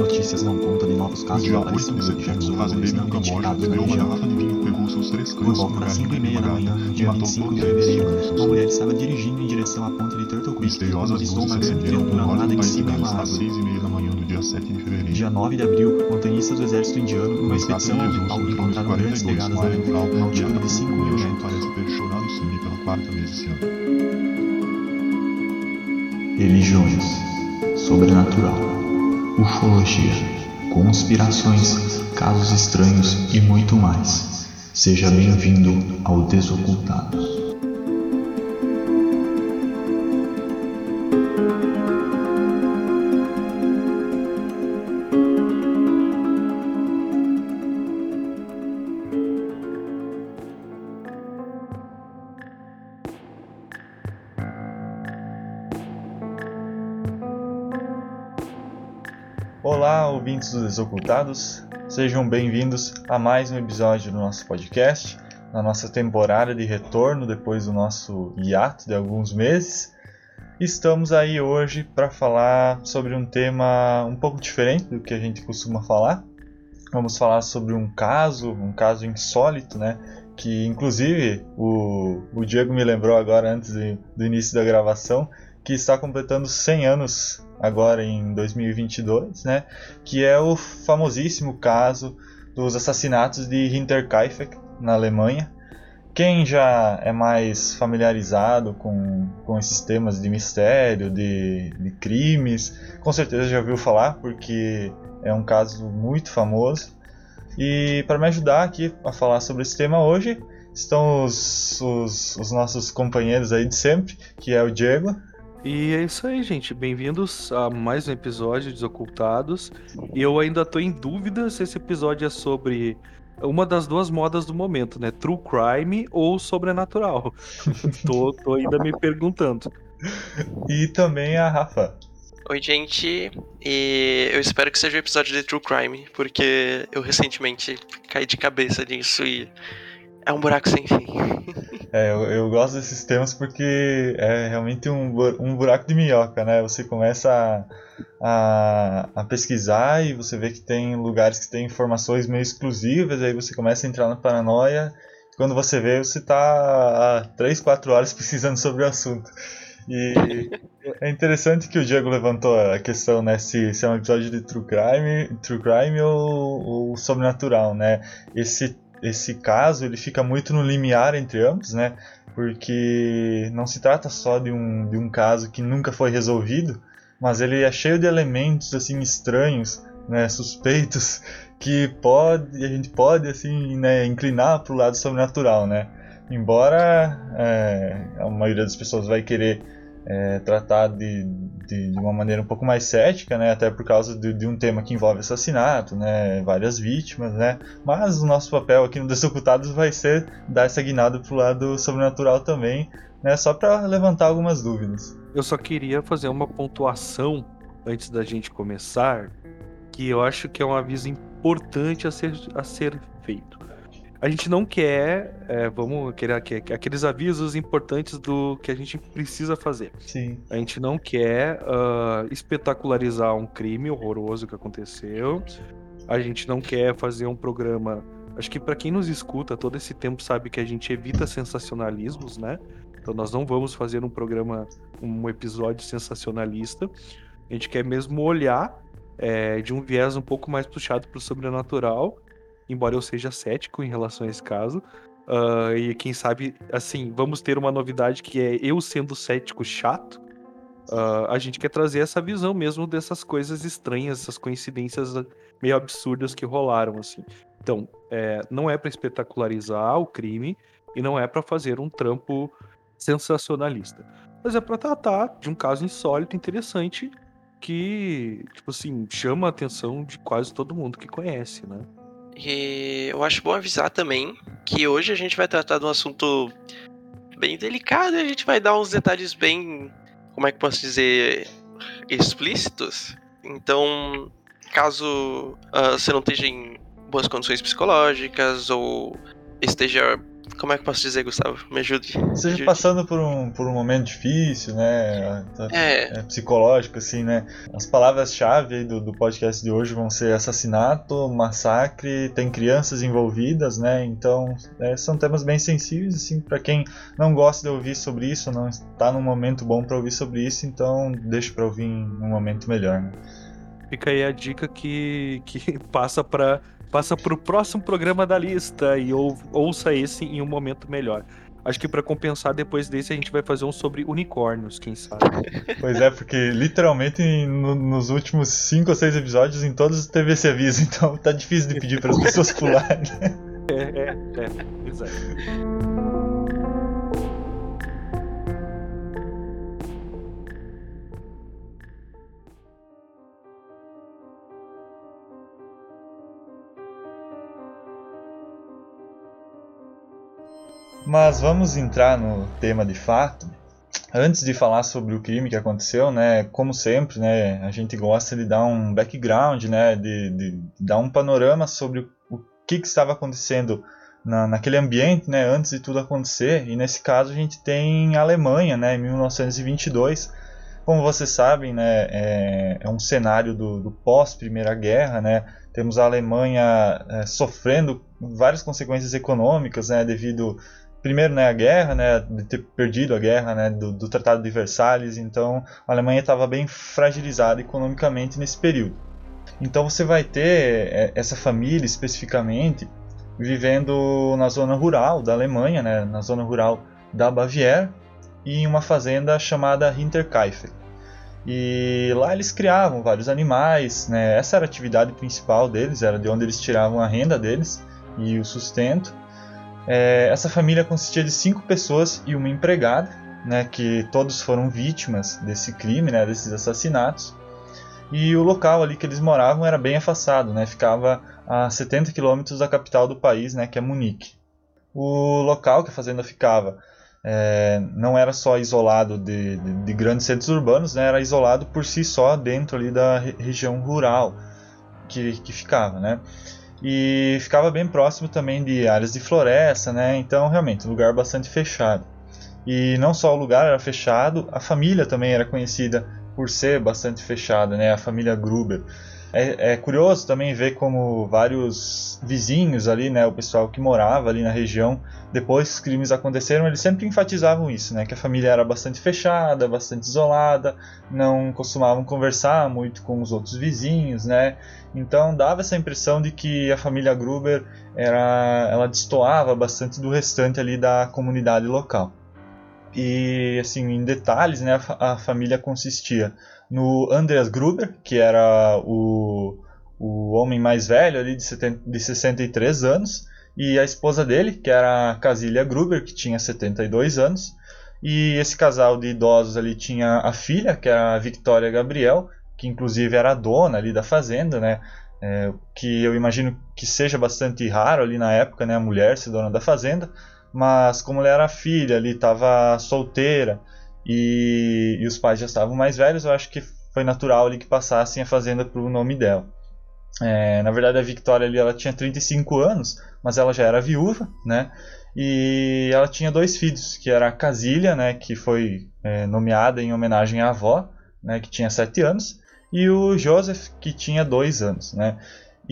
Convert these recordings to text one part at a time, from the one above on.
Notícias não contam de novos casos No de 8 de aparecimento de setembro, o jogos fazendeiro não Camboja na bebeu uma garrafa de vinho, pegou seus três Por cães, volta uma das galinha 5 e meia da manhã, dia e matou 25 de fevereiro, uma mulher estava dirigindo em direção à ponte de Turtle Creek quando avistou uma grande no norte em do cima de uma às árvore. 6 meia da manhã do dia 7 de fevereiro. Dia 9 de abril, montanhistas do exército indiano, numa Uma expedição de ao encontraram grandes 42 pegadas na rural uma e altura de 5 mil metros. parece ter chorado sangue pela quarta vez esse ano. Religiões, sobrenatural, ufologia, conspirações, casos estranhos e muito mais. Seja bem-vindo ao Desocultados. Ouvintes do Desocultados, sejam bem-vindos a mais um episódio do nosso podcast, na nossa temporada de retorno depois do nosso hiato de alguns meses. Estamos aí hoje para falar sobre um tema um pouco diferente do que a gente costuma falar. Vamos falar sobre um caso, um caso insólito, né? Que inclusive o, o Diego me lembrou agora antes de- do início da gravação que está completando 100 anos agora em 2022, né? Que é o famosíssimo caso dos assassinatos de Hinterkaifeck na Alemanha. Quem já é mais familiarizado com, com esses temas de mistério, de, de crimes, com certeza já ouviu falar, porque é um caso muito famoso. E para me ajudar aqui a falar sobre esse tema hoje, estão os, os, os nossos companheiros aí de sempre, que é o Diego. E é isso aí, gente. Bem-vindos a mais um episódio de Desocultados. E eu ainda tô em dúvida se esse episódio é sobre uma das duas modas do momento, né? True crime ou sobrenatural. tô, tô ainda me perguntando. E também a Rafa. Oi, gente, e eu espero que seja um episódio de True Crime, porque eu recentemente caí de cabeça nisso e é um buraco sem fim. É, eu, eu gosto desses temas porque é realmente um, um buraco de minhoca, né? Você começa a, a, a pesquisar e você vê que tem lugares que tem informações meio exclusivas, aí você começa a entrar na paranoia. Quando você vê, você tá há 3, 4 horas pesquisando sobre o assunto. E é interessante que o Diego levantou a questão, né? Se, se é um episódio de True Crime, true crime ou, ou sobrenatural, né? Esse, esse caso ele fica muito no limiar entre ambos, né? Porque não se trata só de um, de um caso que nunca foi resolvido, mas ele é cheio de elementos assim estranhos, né, suspeitos, que pode a gente pode assim né, inclinar para o lado sobrenatural, né? Embora é, a maioria das pessoas vai querer é, tratar de, de, de uma maneira um pouco mais cética, né? Até por causa de, de um tema que envolve assassinato, né? Várias vítimas, né? Mas o nosso papel aqui no Desocultados vai ser dar essa guinada pro lado sobrenatural também, né? Só para levantar algumas dúvidas. Eu só queria fazer uma pontuação antes da gente começar, que eu acho que é um aviso importante a ser, a ser feito. A gente não quer, é, vamos querer que- aqueles avisos importantes do que a gente precisa fazer. Sim. A gente não quer ah, espetacularizar um crime horroroso que aconteceu. A gente não quer fazer um programa. Acho que para quem nos escuta todo esse tempo sabe que a gente evita sensacionalismos, né? Então nós não vamos fazer um programa, um episódio sensacionalista. A gente quer mesmo olhar é, de um viés um pouco mais puxado para o sobrenatural, embora eu seja cético em relação a esse caso. Ah, e quem sabe, assim, vamos ter uma novidade que é eu sendo cético chato. Ah, a gente quer trazer essa visão mesmo dessas coisas estranhas, essas coincidências meio absurdas que rolaram, assim. Então, é, não é para espetacularizar o crime e não é para fazer um trampo sensacionalista, mas é para tratar de um caso insólito, interessante, que, tipo assim, chama a atenção de quase todo mundo que conhece, né? E eu acho bom avisar também que hoje a gente vai tratar de um assunto bem delicado e a gente vai dar uns detalhes bem, como é que posso dizer, explícitos. Então, caso ah, você não esteja em boas condições psicológicas ou esteja Como é que eu posso dizer, Gustavo? Me ajude. Seja ajude. passando por um, por um momento difícil, né? É, é, psicológico, assim, né? As palavras-chave do, do podcast de hoje vão ser assassinato, massacre, tem crianças envolvidas, né? Então, é, são temas bem sensíveis, assim, para quem não gosta de ouvir sobre isso, não está num momento bom para ouvir sobre isso, então deixa para ouvir em um momento melhor, né? Fica aí a dica que, que passa para passa pro próximo programa da lista e ou, ouça esse em um momento melhor. Acho que para compensar depois desse a gente vai fazer um sobre unicórnios, quem sabe. Pois é, porque literalmente no- nos últimos cinco ou seis episódios em todos teve esse aviso, então tá difícil de pedir para as pessoas pularem. É, é, é, exato. Mas vamos entrar no tema de fato. Antes de falar sobre o crime que aconteceu, né, como sempre, né, a gente gosta de dar um background, né, de, de dar um panorama sobre o que, que estava acontecendo na, naquele ambiente, né, antes de tudo acontecer. E nesse caso a gente tem a Alemanha, né, em 1922. Como vocês sabem, né, é, é um cenário do, do pós Primeira Guerra, né. Temos a Alemanha é, sofrendo várias consequências econômicas, né, devido primeiro né, a guerra, né, de ter perdido a guerra né, do, do Tratado de Versalhes, então a Alemanha estava bem fragilizada economicamente nesse período. Então você vai ter é, essa família especificamente vivendo na zona rural da Alemanha, né, na zona rural da Baviera, e em uma fazenda chamada Hinterkaifeck. E lá eles criavam vários animais, né, essa era a atividade principal deles, era de onde eles tiravam a renda deles e o sustento. É, essa família consistia de cinco pessoas e uma empregada, né, que todos foram vítimas desse crime, né, desses assassinatos. E o local ali que eles moravam era bem afastado, né, ficava a 70 quilômetros da capital do país, né, que é Munique. O local que a fazenda ficava é, não era só isolado de, de, de, grandes centros urbanos, né, era isolado por si só dentro ali da re região rural que, que ficava, né e ficava bem próximo também de áreas de floresta, né? Então, realmente, um lugar bastante fechado. E não só o lugar era fechado, a família também era conhecida por ser bastante fechada, né? A família Gruber. É, é, curioso também ver como vários vizinhos ali, né, o pessoal que morava ali na região, depois que os crimes aconteceram, eles sempre enfatizavam isso, né, que a família era bastante fechada, bastante isolada, não costumavam conversar muito com os outros vizinhos, né, então dava essa impressão de que a família Gruber era, ela destoava bastante do restante ali da comunidade local. E assim, em detalhes, né, a, família consistia no Andreas Gruber, que era o, o homem mais velho ali de, 70, de 63 anos, e a esposa dele, que era a Casilia Gruber, que tinha 72 anos. E esse casal de idosos ali tinha a filha, que era a Victoria Gabriel, que inclusive era a dona ali da fazenda, né? É, que eu imagino que seja bastante raro ali na época, né? A mulher ser dona da fazenda. Mas como ela era filha ali, estava solteira, e, e, os pais já estavam mais velhos, eu acho que foi natural ali que passassem a fazenda para o nome dela. É, na verdade, a Victoria ali ela tinha 35 anos, mas ela já era viúva, né? E ela tinha dois filhos, que era a Casília, né, que foi é, nomeada em homenagem à avó, né, que tinha 7 anos, e o Joseph, que tinha 2 anos, né?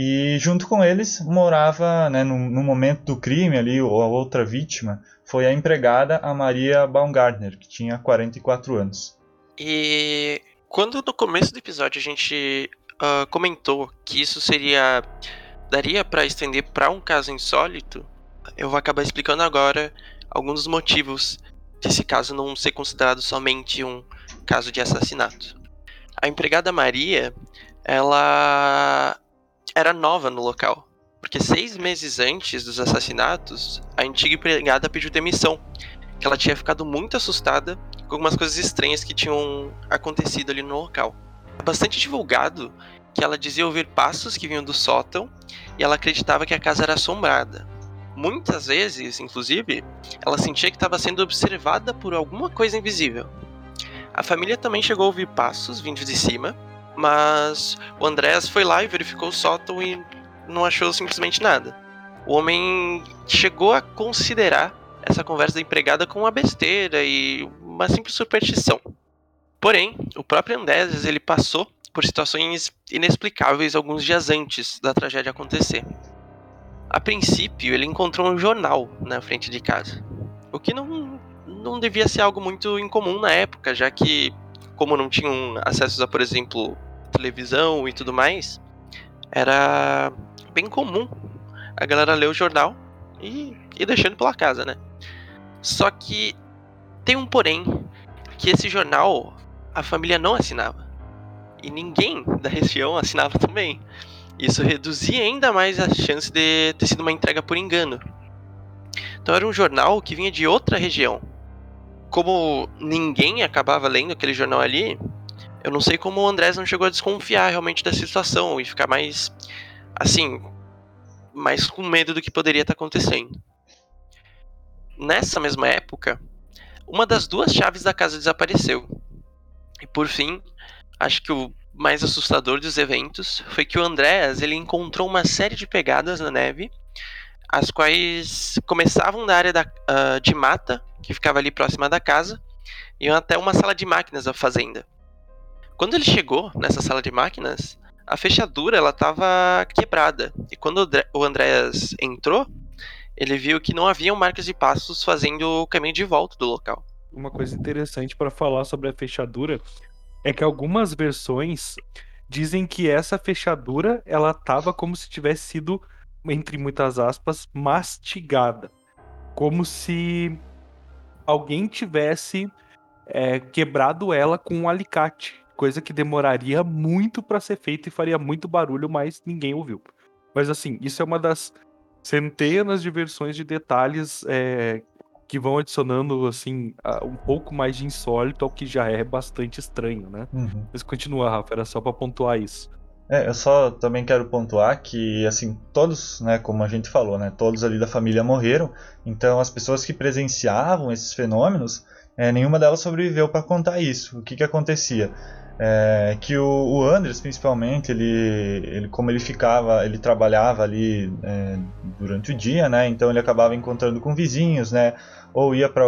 E junto com eles morava, né, no, no momento do crime ali, a outra vítima foi a empregada, a Maria Baumgartner, que tinha 44 anos. E quando no começo do episódio a gente uh, comentou que isso seria daria para estender para um caso insólito, eu vou acabar explicando agora alguns dos motivos desse caso não ser considerado somente um caso de assassinato. A empregada Maria, ela era nova no local, porque seis meses antes dos assassinatos, a antiga empregada pediu demissão, que ela tinha ficado muito assustada com algumas coisas estranhas que tinham acontecido ali no local. É bastante divulgado que ela dizia ouvir passos que vinham do sótão e ela acreditava que a casa era assombrada. Muitas vezes, inclusive, ela sentia que estava sendo observada por alguma coisa invisível. A família também chegou a ouvir passos vindos de cima, mas o Andrés foi lá e verificou o sótão e não achou simplesmente nada. o homem chegou a considerar essa conversa da empregada como uma besteira e uma simples superstição. Porém, o próprio Andrés ele passou por situações inexplicáveis alguns dias antes da tragédia acontecer. A princípio, ele encontrou um jornal na frente de casa, o que não, não devia ser algo muito incomum na época, já que, como não tinham acesso a, por exemplo, televisão e tudo mais, era bem comum a galera ler o jornal e ir deixando pela casa, né? Só que tem um porém, que esse jornal a família não assinava. E ninguém da região assinava também. Isso reduzia ainda mais a chance de ter sido uma entrega por engano. Então era um jornal que vinha de outra região. Como ninguém acabava lendo aquele jornal ali, eu não sei como o Andrés não chegou a desconfiar realmente da situação e ficar mais assim, mais com medo do que poderia estar acontecendo. Nessa mesma época, uma das duas chaves da casa desapareceu. E por fim, acho que o mais assustador dos eventos foi que o Andreas ele encontrou uma série de pegadas na neve, as quais começavam da área da, uh, de mata, que ficava ali próxima da casa, e até uma sala de máquinas da fazenda. Quando ele chegou nessa sala de máquinas, a fechadura ela estava quebrada. E quando o Andreas entrou, ele viu que não haviam marcas de passos fazendo o caminho de volta do local. Uma coisa interessante para falar sobre a fechadura é que algumas versões dizem que essa fechadura ela tava como se tivesse sido entre muitas aspas mastigada, como se alguém tivesse é, quebrado ela com um alicate, coisa que demoraria muito para ser feita e faria muito barulho, mas ninguém ouviu. Mas assim, isso é uma das centenas de versões de detalhes é, que vão adicionando, assim, um pouco mais de insólito ao que já é bastante estranho, né? Uhum. Mas continua, Rafa, era só para pontuar isso. É, eu só também quero pontuar que, assim, todos, né, como a gente falou, né, todos ali da família morreram, então as pessoas que presenciavam esses fenômenos, é, nenhuma delas sobreviveu para contar isso. O que que acontecia? É, que o, o Andres, principalmente, ele, ele, como ele ficava, ele trabalhava ali é, durante o dia, né? Então ele acabava encontrando com vizinhos, né? Ou ia para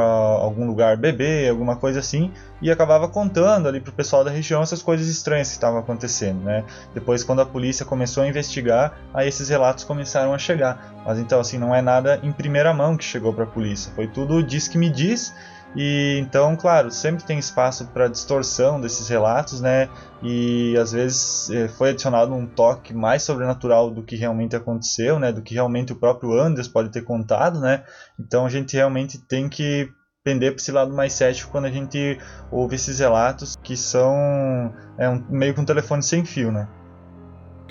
algum lugar beber, alguma coisa assim, e acabava contando ali pro pessoal da região essas coisas estranhas que estavam acontecendo, né? Depois, quando a polícia começou a investigar, aí esses relatos começaram a chegar. Mas então, assim, não é nada em primeira mão que chegou para a polícia, foi tudo diz que me diz e então, claro, sempre tem espaço para distorção desses relatos, né? E às vezes eh, foi adicionado um toque mais sobrenatural do que realmente aconteceu, né? Do que realmente o próprio Anders pode ter contado, né? Então a gente realmente tem que pender para esse lado mais cético quando a gente ouve esses relatos que são é um, meio que um telefone sem fio, né?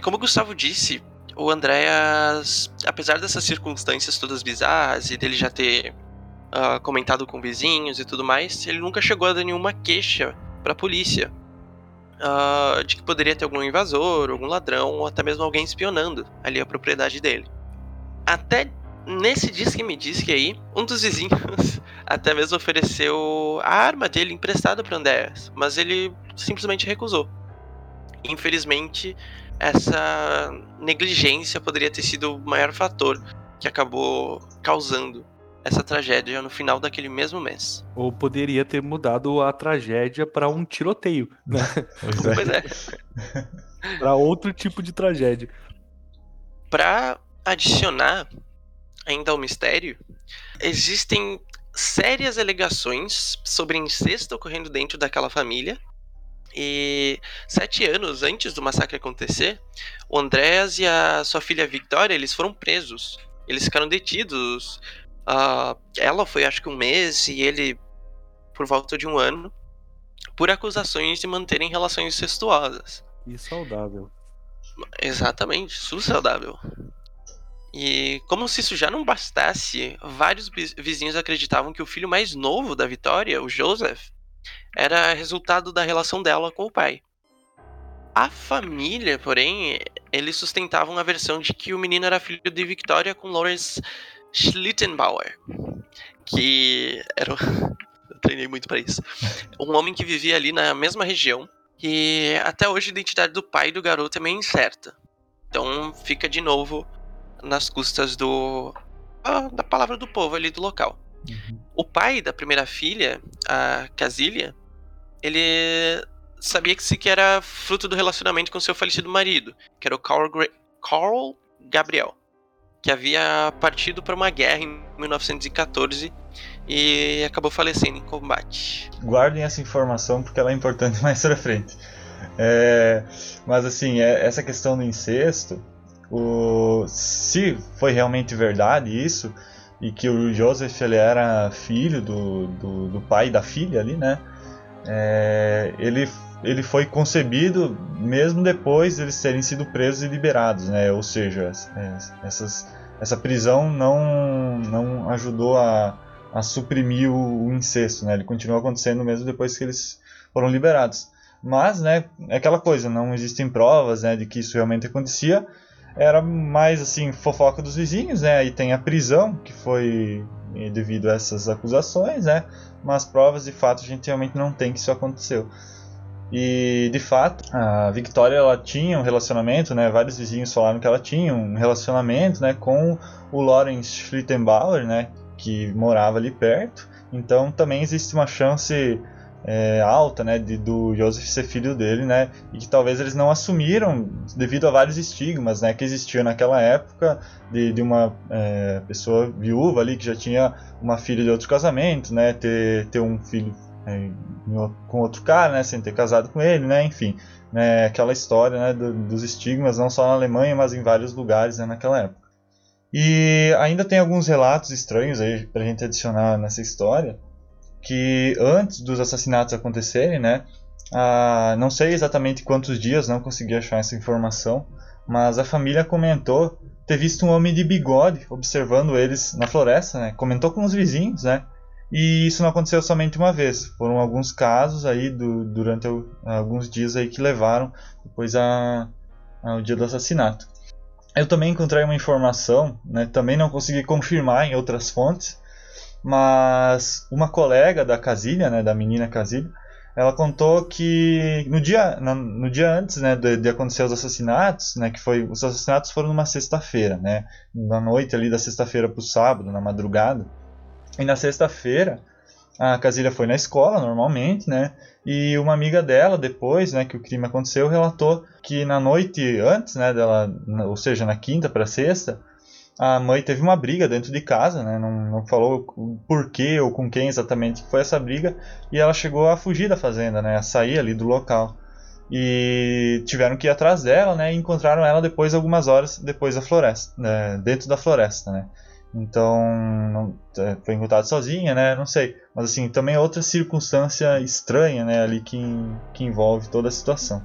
Como o Gustavo disse, o Andréas, apesar dessas circunstâncias todas bizarras e dele já ter uh, comentado com vizinhos e tudo mais, ele nunca chegou a dar nenhuma queixa para a polícia uh, de que poderia ter algum invasor, algum ladrão ou até mesmo alguém espionando ali a propriedade dele. Até nesse disque me disse aí, um dos vizinhos até mesmo ofereceu a arma dele emprestada para Andreas, mas ele simplesmente recusou. Infelizmente, essa negligência poderia ter sido o maior fator que acabou causando essa tragédia no final daquele mesmo mês. Ou poderia ter mudado a tragédia para um tiroteio, né? pois é. para outro tipo de tragédia. Para adicionar ainda ao mistério, existem sérias alegações sobre incesto ocorrendo dentro daquela família. E sete anos antes do massacre acontecer, o Andreas e a sua filha Victoria eles foram presos. Eles ficaram detidos Uh, ela foi acho que um mês e ele por volta de um ano por acusações de manterem relações incestuosas. E saudável. Exatamente, saudável. E como se isso já não bastasse, vários vizinhos acreditavam que o filho mais novo da Vitória, o Joseph, era resultado da relação dela com o pai. A família, porém, eles sustentavam a versão de que o menino era filho de Victoria com Lawrence Schlittenbauer, que era. Eu treinei muito para isso. Um homem que vivia ali na mesma região. E até hoje a identidade do pai do garoto é meio incerta. Então fica de novo nas custas do. ah, da palavra do povo ali do local. O pai da primeira filha, a Casília, ele sabia que aqui era fruto do relacionamento com seu falecido marido, que era o Carl, Gra- Carl Gabriel, que havia partido para uma guerra em 1914 e acabou falecendo em combate. Guardem essa informação porque ela é importante mais pra frente. É, mas assim, é- essa questão do incesto, o, se foi realmente verdade isso, e que o Joseph ele era filho do, do, do pai da filha ali, né? É, ele, ele foi concebido mesmo depois de eles terem sido presos e liberados, né? Ou seja, é, essas, essa prisão não, não ajudou a, a suprimir o, o incesto, né? Ele continuou acontecendo mesmo depois que eles foram liberados. Mas, né, é aquela coisa, não existem provas, né, de que isso realmente acontecia. Era mais assim fofoca dos vizinhos, né? Aí tem a prisão que foi devido a essas acusações, né? Mas provas de fato a gente realmente não tem que isso aconteceu. E de fato, a Victoria ela tinha um relacionamento, né? Vários vizinhos falaram que ela tinha um relacionamento, né, com o Lawrence Schlittenbauer, né, que morava ali perto. Então também existe uma chance é, alta, né, de, do Joseph ser filho dele, né, e que talvez eles não assumiram devido a vários estigmas, né, que existiam naquela época de, de uma é, pessoa viúva ali que já tinha uma filha de outro casamento, né, ter, ter um filho é, com outro cara, né, sem ter casado com ele, né, enfim, né, aquela história, né, do- dos estigmas não só na Alemanha, mas em vários lugares, né, naquela época. E ainda tem alguns relatos estranhos aí pra gente adicionar nessa história, que antes dos assassinatos acontecerem, né, ah, não sei exatamente quantos dias, não consegui achar essa informação, mas a família comentou ter visto um homem de bigode observando eles na floresta, né, comentou com os vizinhos, né, e isso não aconteceu somente uma vez, foram alguns casos aí do- durante o- alguns dias aí que levaram depois a, ao dia do assassinato. Eu também encontrei uma informação, né, também não consegui confirmar em outras fontes, mas uma colega da Casilha, né, da menina Casilha, ela contou que no dia, no dia antes né, de, de acontecer os assassinatos, né, que foi os assassinatos foram numa sexta-feira, né, na noite ali da sexta-feira para o sábado, na madrugada, e na sexta-feira a Casilha foi na escola normalmente, né, e uma amiga dela depois, né, que o crime aconteceu, relatou que na noite antes, né, dela, ou seja, na quinta para sexta, a mãe teve uma briga dentro de casa, né? Não, não falou porquê ou com quem exatamente foi essa briga, e ela chegou a fugir da fazenda, né? A sair ali do local. E tiveram que ir atrás dela, né? E encontraram ela depois, algumas horas depois da floresta, né, dentro da floresta, né? Então, não, é, foi encontrada sozinha, né? Não sei. Mas assim, também é outra circunstância estranha, né? Ali que, que envolve toda a situação.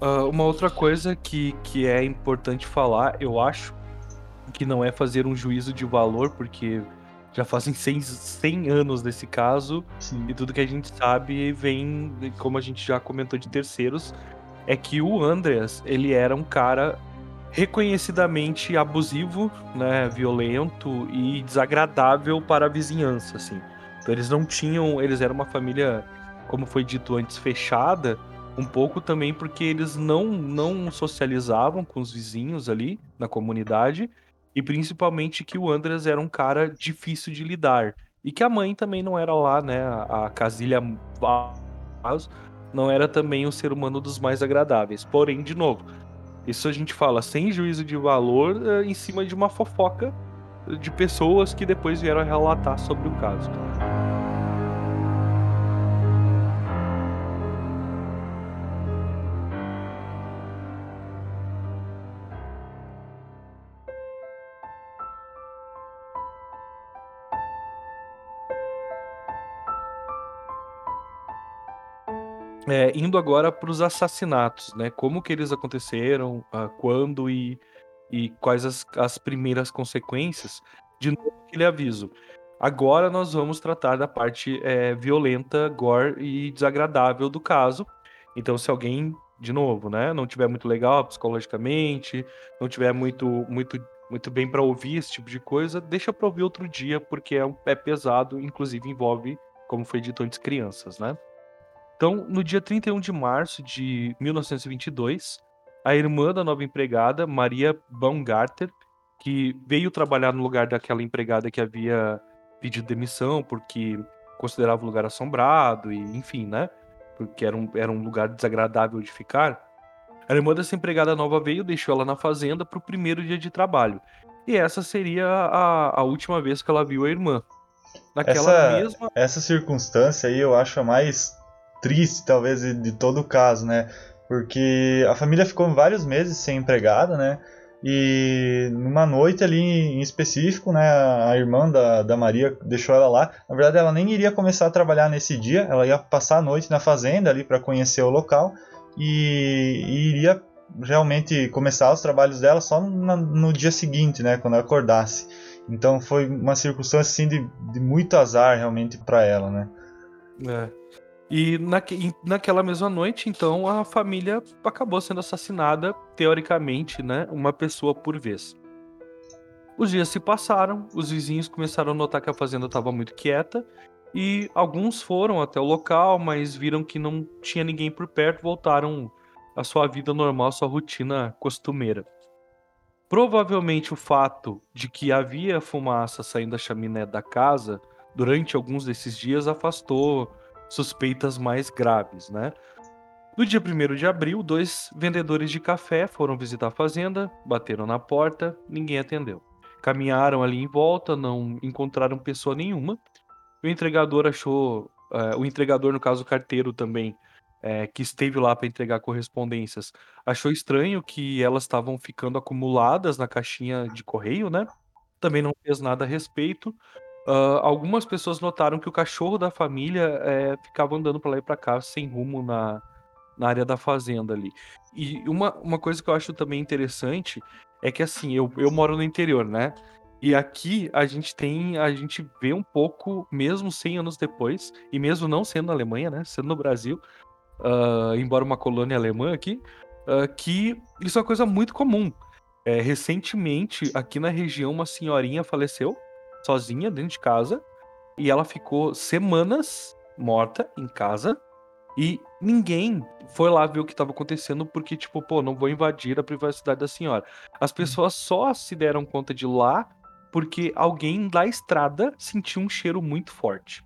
Ah, uma outra coisa que, que é importante falar, eu acho, que não é fazer um juízo de valor, porque já fazem 100, 100 anos nesse caso, Sim. e tudo que a gente sabe vem, como a gente já comentou de terceiros, é que o Andreas, ele era um cara reconhecidamente abusivo, né, violento e desagradável para a vizinhança, assim. Então eles não tinham, eles eram uma família, como foi dito antes, fechada, um pouco também porque eles não não socializavam com os vizinhos ali na comunidade e principalmente que o Andreas era um cara difícil de lidar e que a mãe também não era lá, né, a, Casilha não era também um ser humano dos mais agradáveis. Porém, de novo, isso a gente fala sem juízo de valor eh, em cima de uma fofoca de pessoas que depois vieram relatar sobre o caso. É, indo agora para os assassinatos, né? Como que eles aconteceram, ah, quando e, e quais as, as primeiras consequências. De novo, aquele aviso. Agora nós vamos tratar da parte é, violenta, gore e desagradável do caso. Então, se alguém, de novo, né, não tiver muito legal psicologicamente, não tiver muito, muito, muito bem para ouvir esse tipo de coisa, deixa para ouvir outro dia, porque é, um- é pesado, inclusive envolve, como foi dito antes, crianças, né? Então, no dia 31 de março de 1922, a irmã da nova empregada, Maria Baumgarter, que veio trabalhar no lugar daquela empregada que havia pedido demissão porque considerava o lugar assombrado e enfim, né? Porque era um, era um lugar desagradável de ficar. A irmã dessa empregada nova veio, deixou ela na fazenda para o primeiro dia de trabalho. E essa seria a, a última vez que ela viu a irmã. Naquela Essa, mesma. essa circunstância aí eu acho a mais triste, talvez, de, todo o caso, né? Porque a família ficou vários meses sem empregada, né? E numa noite ali em específico, né, a irmã da, da Maria deixou ela lá. Na verdade, ela nem iria começar a trabalhar nesse dia, ela ia passar a noite na fazenda ali para conhecer o local e, e iria realmente começar os trabalhos dela só na- no dia seguinte, né, quando ela acordasse. Então foi uma circunstância assim de, de muito azar realmente para ela, né? É. E naquela mesma noite, então, a família acabou sendo assassinada, teoricamente, né? Uma pessoa por vez. Os dias se passaram, os vizinhos começaram a notar que a fazenda estava muito quieta e alguns foram até o local, mas viram que não tinha ninguém por perto, voltaram à sua vida normal, sua rotina costumeira. Provavelmente o fato de que havia fumaça saindo da chaminé da casa durante alguns desses dias afastou suspeitas mais graves, né? No dia 1 de abril, dois vendedores de café foram visitar a fazenda, bateram na porta, ninguém atendeu. Caminharam ali em volta, não encontraram pessoa nenhuma. O entregador achou, eh, o entregador, no caso o carteiro também, eh, que esteve lá para entregar correspondências, achou estranho que elas estavam ficando acumuladas na caixinha de correio, né? Também não fez nada a respeito. Ah, algumas pessoas notaram que o cachorro da família eh, ficava andando para lá e para cá sem rumo na, na área da fazenda ali. E uma, uma coisa que eu acho também interessante é que assim, eu, eu moro no interior, né? E aqui a gente tem, a gente vê um pouco, mesmo 100 anos depois, e mesmo não sendo na Alemanha, né? Sendo no Brasil, ah, embora uma colônia alemã aqui, ah, que isso é uma coisa muito comum. É, recentemente, aqui na região, uma senhorinha faleceu sozinha dentro de casa e ela ficou semanas morta em casa e ninguém foi lá ver o que estava acontecendo porque, tipo, pô, não vou invadir a privacidade da senhora. As pessoas só se deram conta de lá porque alguém da estrada sentiu um cheiro muito forte.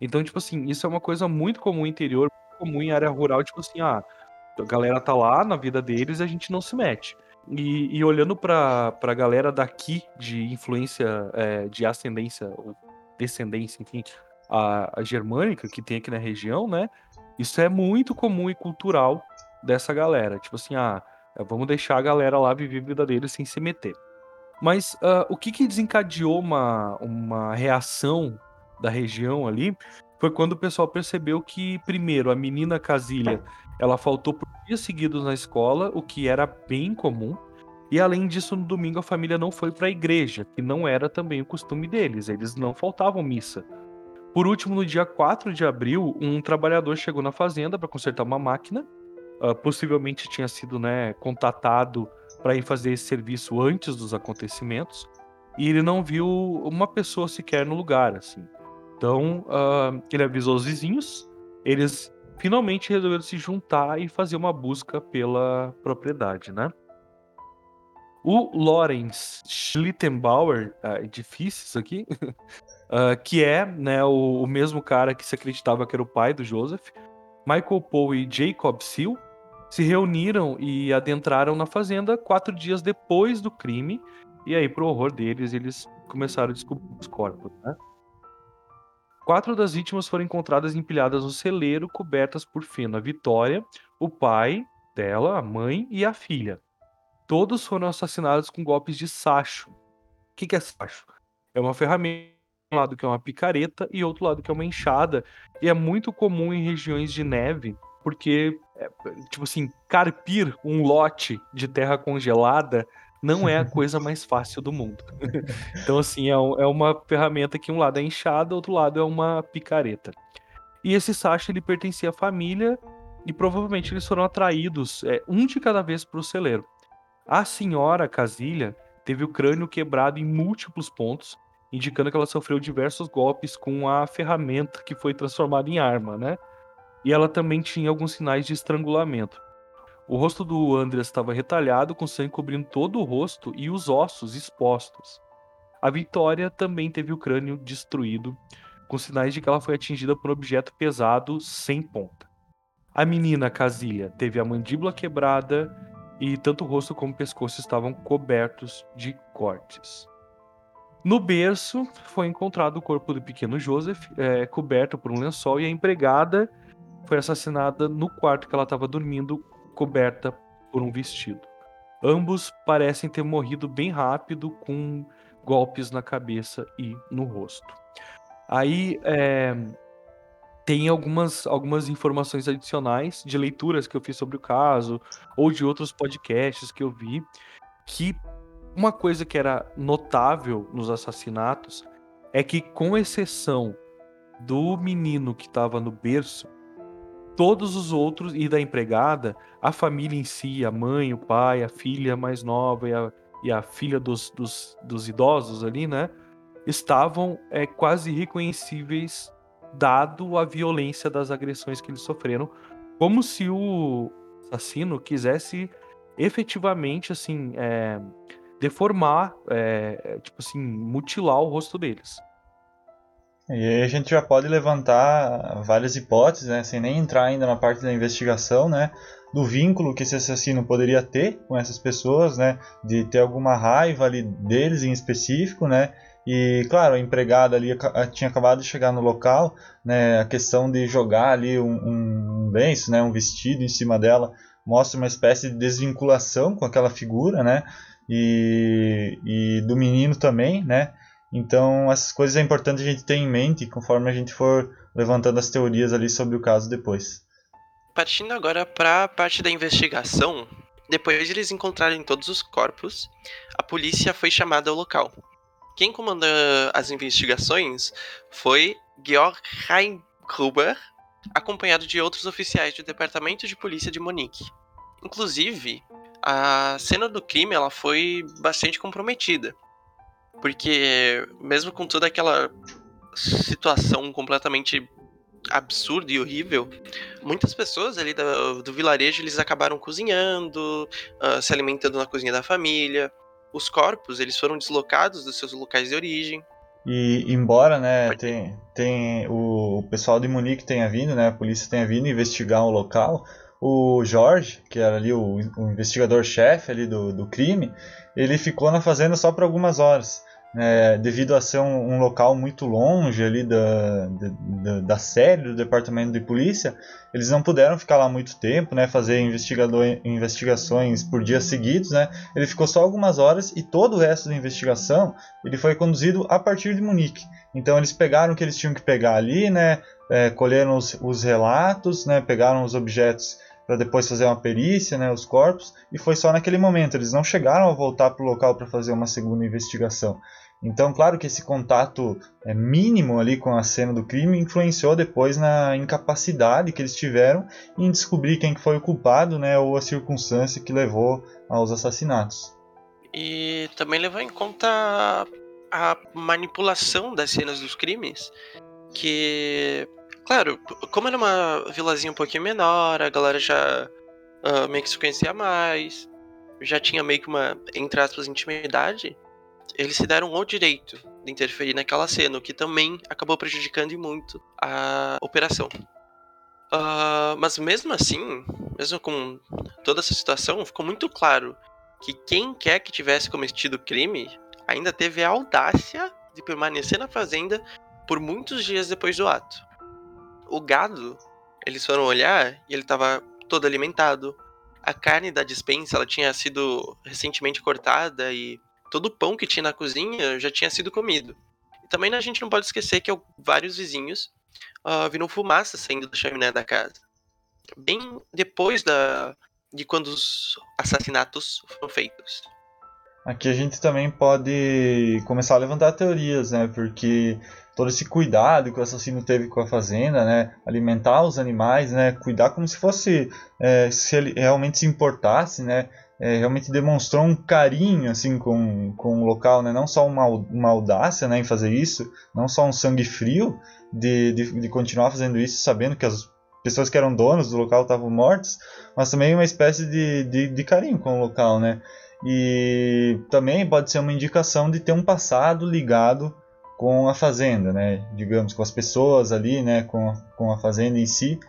Então, tipo assim, isso é uma coisa muito comum no interior, muito comum em área rural, tipo assim, ah, a galera tá lá na vida deles e a gente não se mete. E, e olhando pra, pra galera daqui de influência, é, de ascendência, ou descendência, enfim, a, a germânica que tem aqui na região, né? Isso é muito comum e cultural dessa galera. Tipo assim, ah, vamos deixar a galera lá viver a vida deles sem se meter. Mas ah, o que, que desencadeou uma, uma reação da região ali foi quando o pessoal percebeu que, primeiro, a menina Casilha ela faltou por dias seguidos na escola, o que era bem comum. E além disso, no domingo a família não foi para a igreja, que não era também o costume deles, eles não faltavam missa. Por último, no dia 4 de abril, um trabalhador chegou na fazenda para consertar uma máquina. ah, possivelmente tinha sido né, contatado para ir fazer esse serviço antes dos acontecimentos. E ele não viu uma pessoa sequer no lugar, assim. Então, ah, ele avisou os vizinhos. Eles finalmente resolveram se juntar e fazer uma busca pela propriedade, né? O Lawrence Schlittenbauer, ah, é difícil isso aqui, ah, que é né, o, o mesmo cara que se acreditava que era o pai do Joseph, Michael Poe e Jacob Seal se reuniram e adentraram na fazenda quatro dias depois do crime, e aí, pro horror deles, eles começaram a descobrir os corpos, né? Quatro das vítimas foram encontradas empilhadas no celeiro, cobertas por feno. A Vitória, o pai dela, a mãe e a filha. Todos foram assassinados com golpes de sacho. O que, que é sacho? É uma ferramenta, um lado que é uma picareta e outro lado que é uma enxada. E é muito comum em regiões de neve, porque, é, tipo assim, carpir um lote de terra congelada não é a coisa mais fácil do mundo. então, assim, é, um- é uma ferramenta que um lado é enxada, outro lado é uma picareta. E esse Sacha, ele pertencia à família e provavelmente eles foram atraídos, é, um de cada vez para o celeiro. A senhora Casilha teve o crânio quebrado em múltiplos pontos, indicando que ela sofreu diversos golpes com a ferramenta que foi transformada em arma, né? E ela também tinha alguns sinais de estrangulamento. O rosto do Andreas estava retalhado, com sangue cobrindo todo o rosto e os ossos expostos. A Vitória também teve o crânio destruído, com sinais de que ela foi atingida por um objeto pesado sem ponta. A menina Casilha teve a mandíbula quebrada e tanto o rosto como o pescoço estavam cobertos de cortes. No berço foi encontrado o corpo do pequeno Joseph, é, coberto por um lençol, e a empregada foi assassinada no quarto que ela estava dormindo, coberta por um vestido. Ambos parecem ter morrido bem rápido, com golpes na cabeça e no rosto. Aí é, tem algumas, algumas informações adicionais de leituras que eu fiz sobre o caso, ou de outros podcasts que eu vi, que uma coisa que era notável nos assassinatos é que, com exceção do menino que estava no berço, todos os outros e da empregada, a família em si, a mãe, o pai, a filha mais nova e a, e a filha dos, dos, dos, idosos ali, né? Estavam é, quase reconhecíveis, dado a violência das agressões que eles sofreram, como se o assassino quisesse efetivamente, assim, é, deformar, é, tipo assim, mutilar o rosto deles. E aí a gente já pode levantar várias hipóteses, né, sem nem entrar ainda na parte da investigação, né, do vínculo que esse assassino poderia ter com essas pessoas, né, de ter alguma raiva ali deles em específico, né, e claro, a empregada ali tinha acabado de chegar no local, né, a questão de jogar ali um, um lenço, né, um vestido em cima dela, mostra uma espécie de desvinculação com aquela figura, né, e, e do menino também, né, então, essas coisas é importante a gente ter em mente conforme a gente for levantando as teorias ali sobre o caso depois. Partindo agora para a parte da investigação, depois de eles encontrarem todos os corpos, a polícia foi chamada ao local. Quem comanda as investigações foi Georg Heimgruber, acompanhado de outros oficiais do Departamento de Polícia de Monique. Inclusive, a cena do crime ela foi bastante comprometida. Porque, mesmo com toda aquela situação completamente absurda e horrível, muitas pessoas ali do, do vilarejo eles acabaram cozinhando, uh, se alimentando na cozinha da família. Os corpos eles foram deslocados dos seus locais de origem. E embora, né, tem, tem o, o pessoal de Munique tenha vindo, né, a polícia tenha vindo investigar o local, o Jorge, que era ali o, o investigador-chefe ali do, do crime, ele ficou na fazenda só por algumas horas. É, devido a ser um, um, local muito longe ali da, da, da série do departamento de polícia, eles não puderam ficar lá muito tempo, né, fazer investigações por dias seguidos, né, ele ficou só algumas horas e todo o resto da investigação ele foi conduzido a partir de Munique. Então eles pegaram o que eles tinham que pegar ali, né, é, colheram os, os relatos, né, pegaram os objetos para depois fazer uma perícia, né, os corpos, e foi só naquele momento. Eles não chegaram a voltar para o local para fazer uma segunda investigação. Então, claro que esse contato é, mínimo ali com a cena do crime influenciou depois na incapacidade que eles tiveram em descobrir quem foi o culpado, né, ou a circunstância que levou aos assassinatos. E também levou em conta a manipulação das cenas dos crimes, que Claro, como era uma vilazinha um pouquinho menor, a galera já uh, meio que se conhecia mais, já tinha meio que uma, entre aspas, intimidade, eles se deram o direito de interferir naquela cena, o que também acabou prejudicando muito a operação. Uh, mas mesmo assim, mesmo com toda essa situação, ficou muito claro que quem quer que tivesse cometido o crime ainda teve a audácia de permanecer na fazenda por muitos dias depois do ato o gado, eles foram olhar e ele estava todo alimentado. A carne da dispensa, ela tinha sido recentemente cortada e todo o pão que tinha na cozinha já tinha sido comido. E também a gente não pode esquecer que vários vizinhos uh, viram fumaça saindo da chaminé da casa. Bem depois da, de quando os assassinatos foram feitos. Aqui a gente também pode começar a levantar teorias, né? Porque todo esse cuidado que o assassino teve com a fazenda, né? Alimentar os animais, né? Cuidar como se fosse, é, se ele realmente se importasse, né? É, realmente demonstrou um carinho assim com, com o local, né? Não só uma, uma audácia, né? Em fazer isso, não só um sangue frio de, de, de continuar fazendo isso, sabendo que as pessoas que eram donos do local estavam mortas, mas também uma espécie de, de, de carinho com o local, né? E também pode ser uma indicação de ter um passado ligado com a fazenda, né? Digamos, com as pessoas ali, né? Com, com a fazenda em si.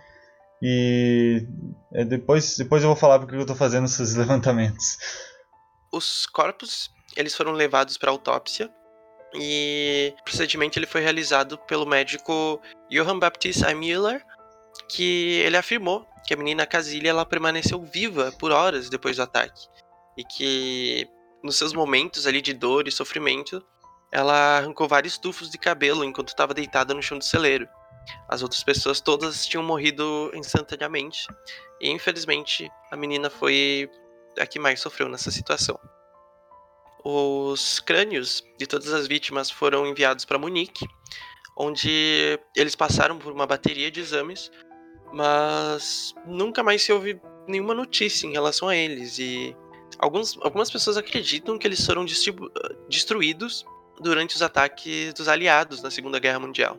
E é, depois, depois eu vou falar porque eu estou fazendo esses levantamentos. Os corpos, eles foram levados para autópsia e o procedimento ele foi realizado pelo médico Johann Baptist Müller, que ele afirmou que a menina Casilha ela permaneceu viva por horas depois do ataque e que nos seus momentos ali de dor e sofrimento ela arrancou vários tufos de cabelo enquanto estava deitada no chão do celeiro. As outras pessoas todas tinham morrido instantaneamente e infelizmente a menina foi a que mais sofreu nessa situação. Os crânios de todas as vítimas foram enviados para Munique, onde eles passaram por uma bateria de exames, mas nunca mais se ouve nenhuma notícia em relação a eles. E alguns, algumas pessoas acreditam que eles foram destruídos durante os ataques dos aliados na Segunda Guerra Mundial.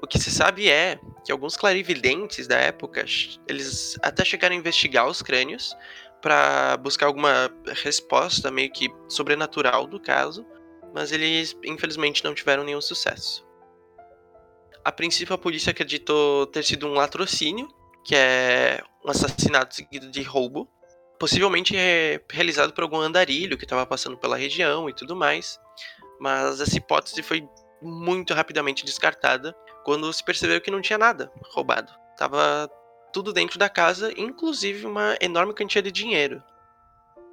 O que se sabe é que alguns clarividentes da época, eles até chegaram a investigar os crânios, para buscar alguma resposta meio que sobrenatural do caso, mas eles infelizmente não tiveram nenhum sucesso. A princípio, a polícia acreditou ter sido um latrocínio, que é um assassinato seguido de roubo, possivelmente realizado por algum andarilho que estava passando pela região e tudo mais, mas essa hipótese foi muito rapidamente descartada quando se percebeu que não tinha nada roubado. Tava tudo dentro da casa, inclusive uma enorme quantia de dinheiro.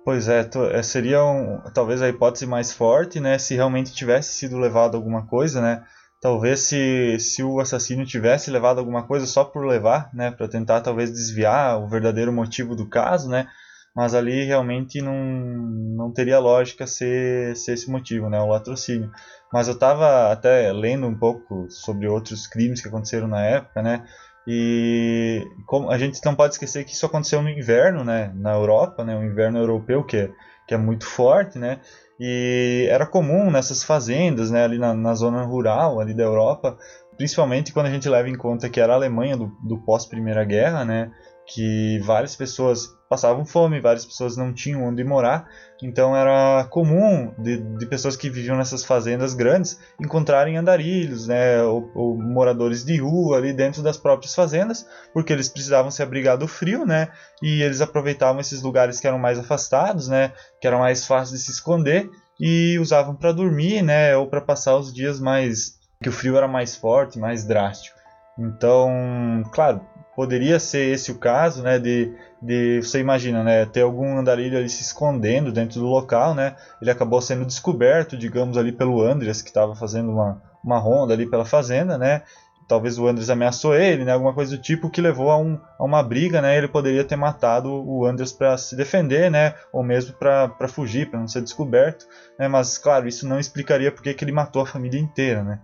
Pois é, é, seria um, talvez a hipótese mais forte, né? Se realmente tivesse sido levado alguma coisa, né? Talvez se, se o assassino tivesse levado alguma coisa só por levar, né? Para tentar talvez desviar o verdadeiro motivo do caso, né? Mas ali realmente não, não teria lógica ser, ser esse motivo, né? O latrocínio. Mas eu estava até lendo um pouco sobre outros crimes que aconteceram na época, né? E como, a gente não pode esquecer que isso aconteceu no inverno, né, na Europa, né, o inverno europeu que é, que é muito forte, né, e era comum nessas fazendas, né, ali na, na zona rural ali da Europa, principalmente quando a gente leva em conta que era a Alemanha do, do pós Primeira Guerra, né, que várias pessoas passavam fome, várias pessoas não tinham onde morar, então era comum de, de pessoas que viviam nessas fazendas grandes encontrarem andarilhos, né, ou, ou, moradores de rua ali dentro das próprias fazendas, porque eles precisavam se abrigar do frio, né, e eles aproveitavam esses lugares que eram mais afastados, né, que eram mais fáceis de se esconder e usavam para dormir, né, ou para passar os dias mais que o frio era mais forte, mais drástico. Então, claro, poderia ser esse o caso, né, de, de você imagina, né, ter algum andarilho ali se escondendo dentro do local, né, ele acabou sendo descoberto, digamos, ali pelo Andreas, que estava fazendo uma, uma ronda ali pela fazenda, né, talvez o Andreas ameaçou ele, né, alguma coisa do tipo que levou a, um, a uma briga, né, ele poderia ter matado o Andreas para se defender, né, ou mesmo para fugir, para não ser descoberto, né, mas claro, isso não explicaria porque que ele matou a família inteira, né.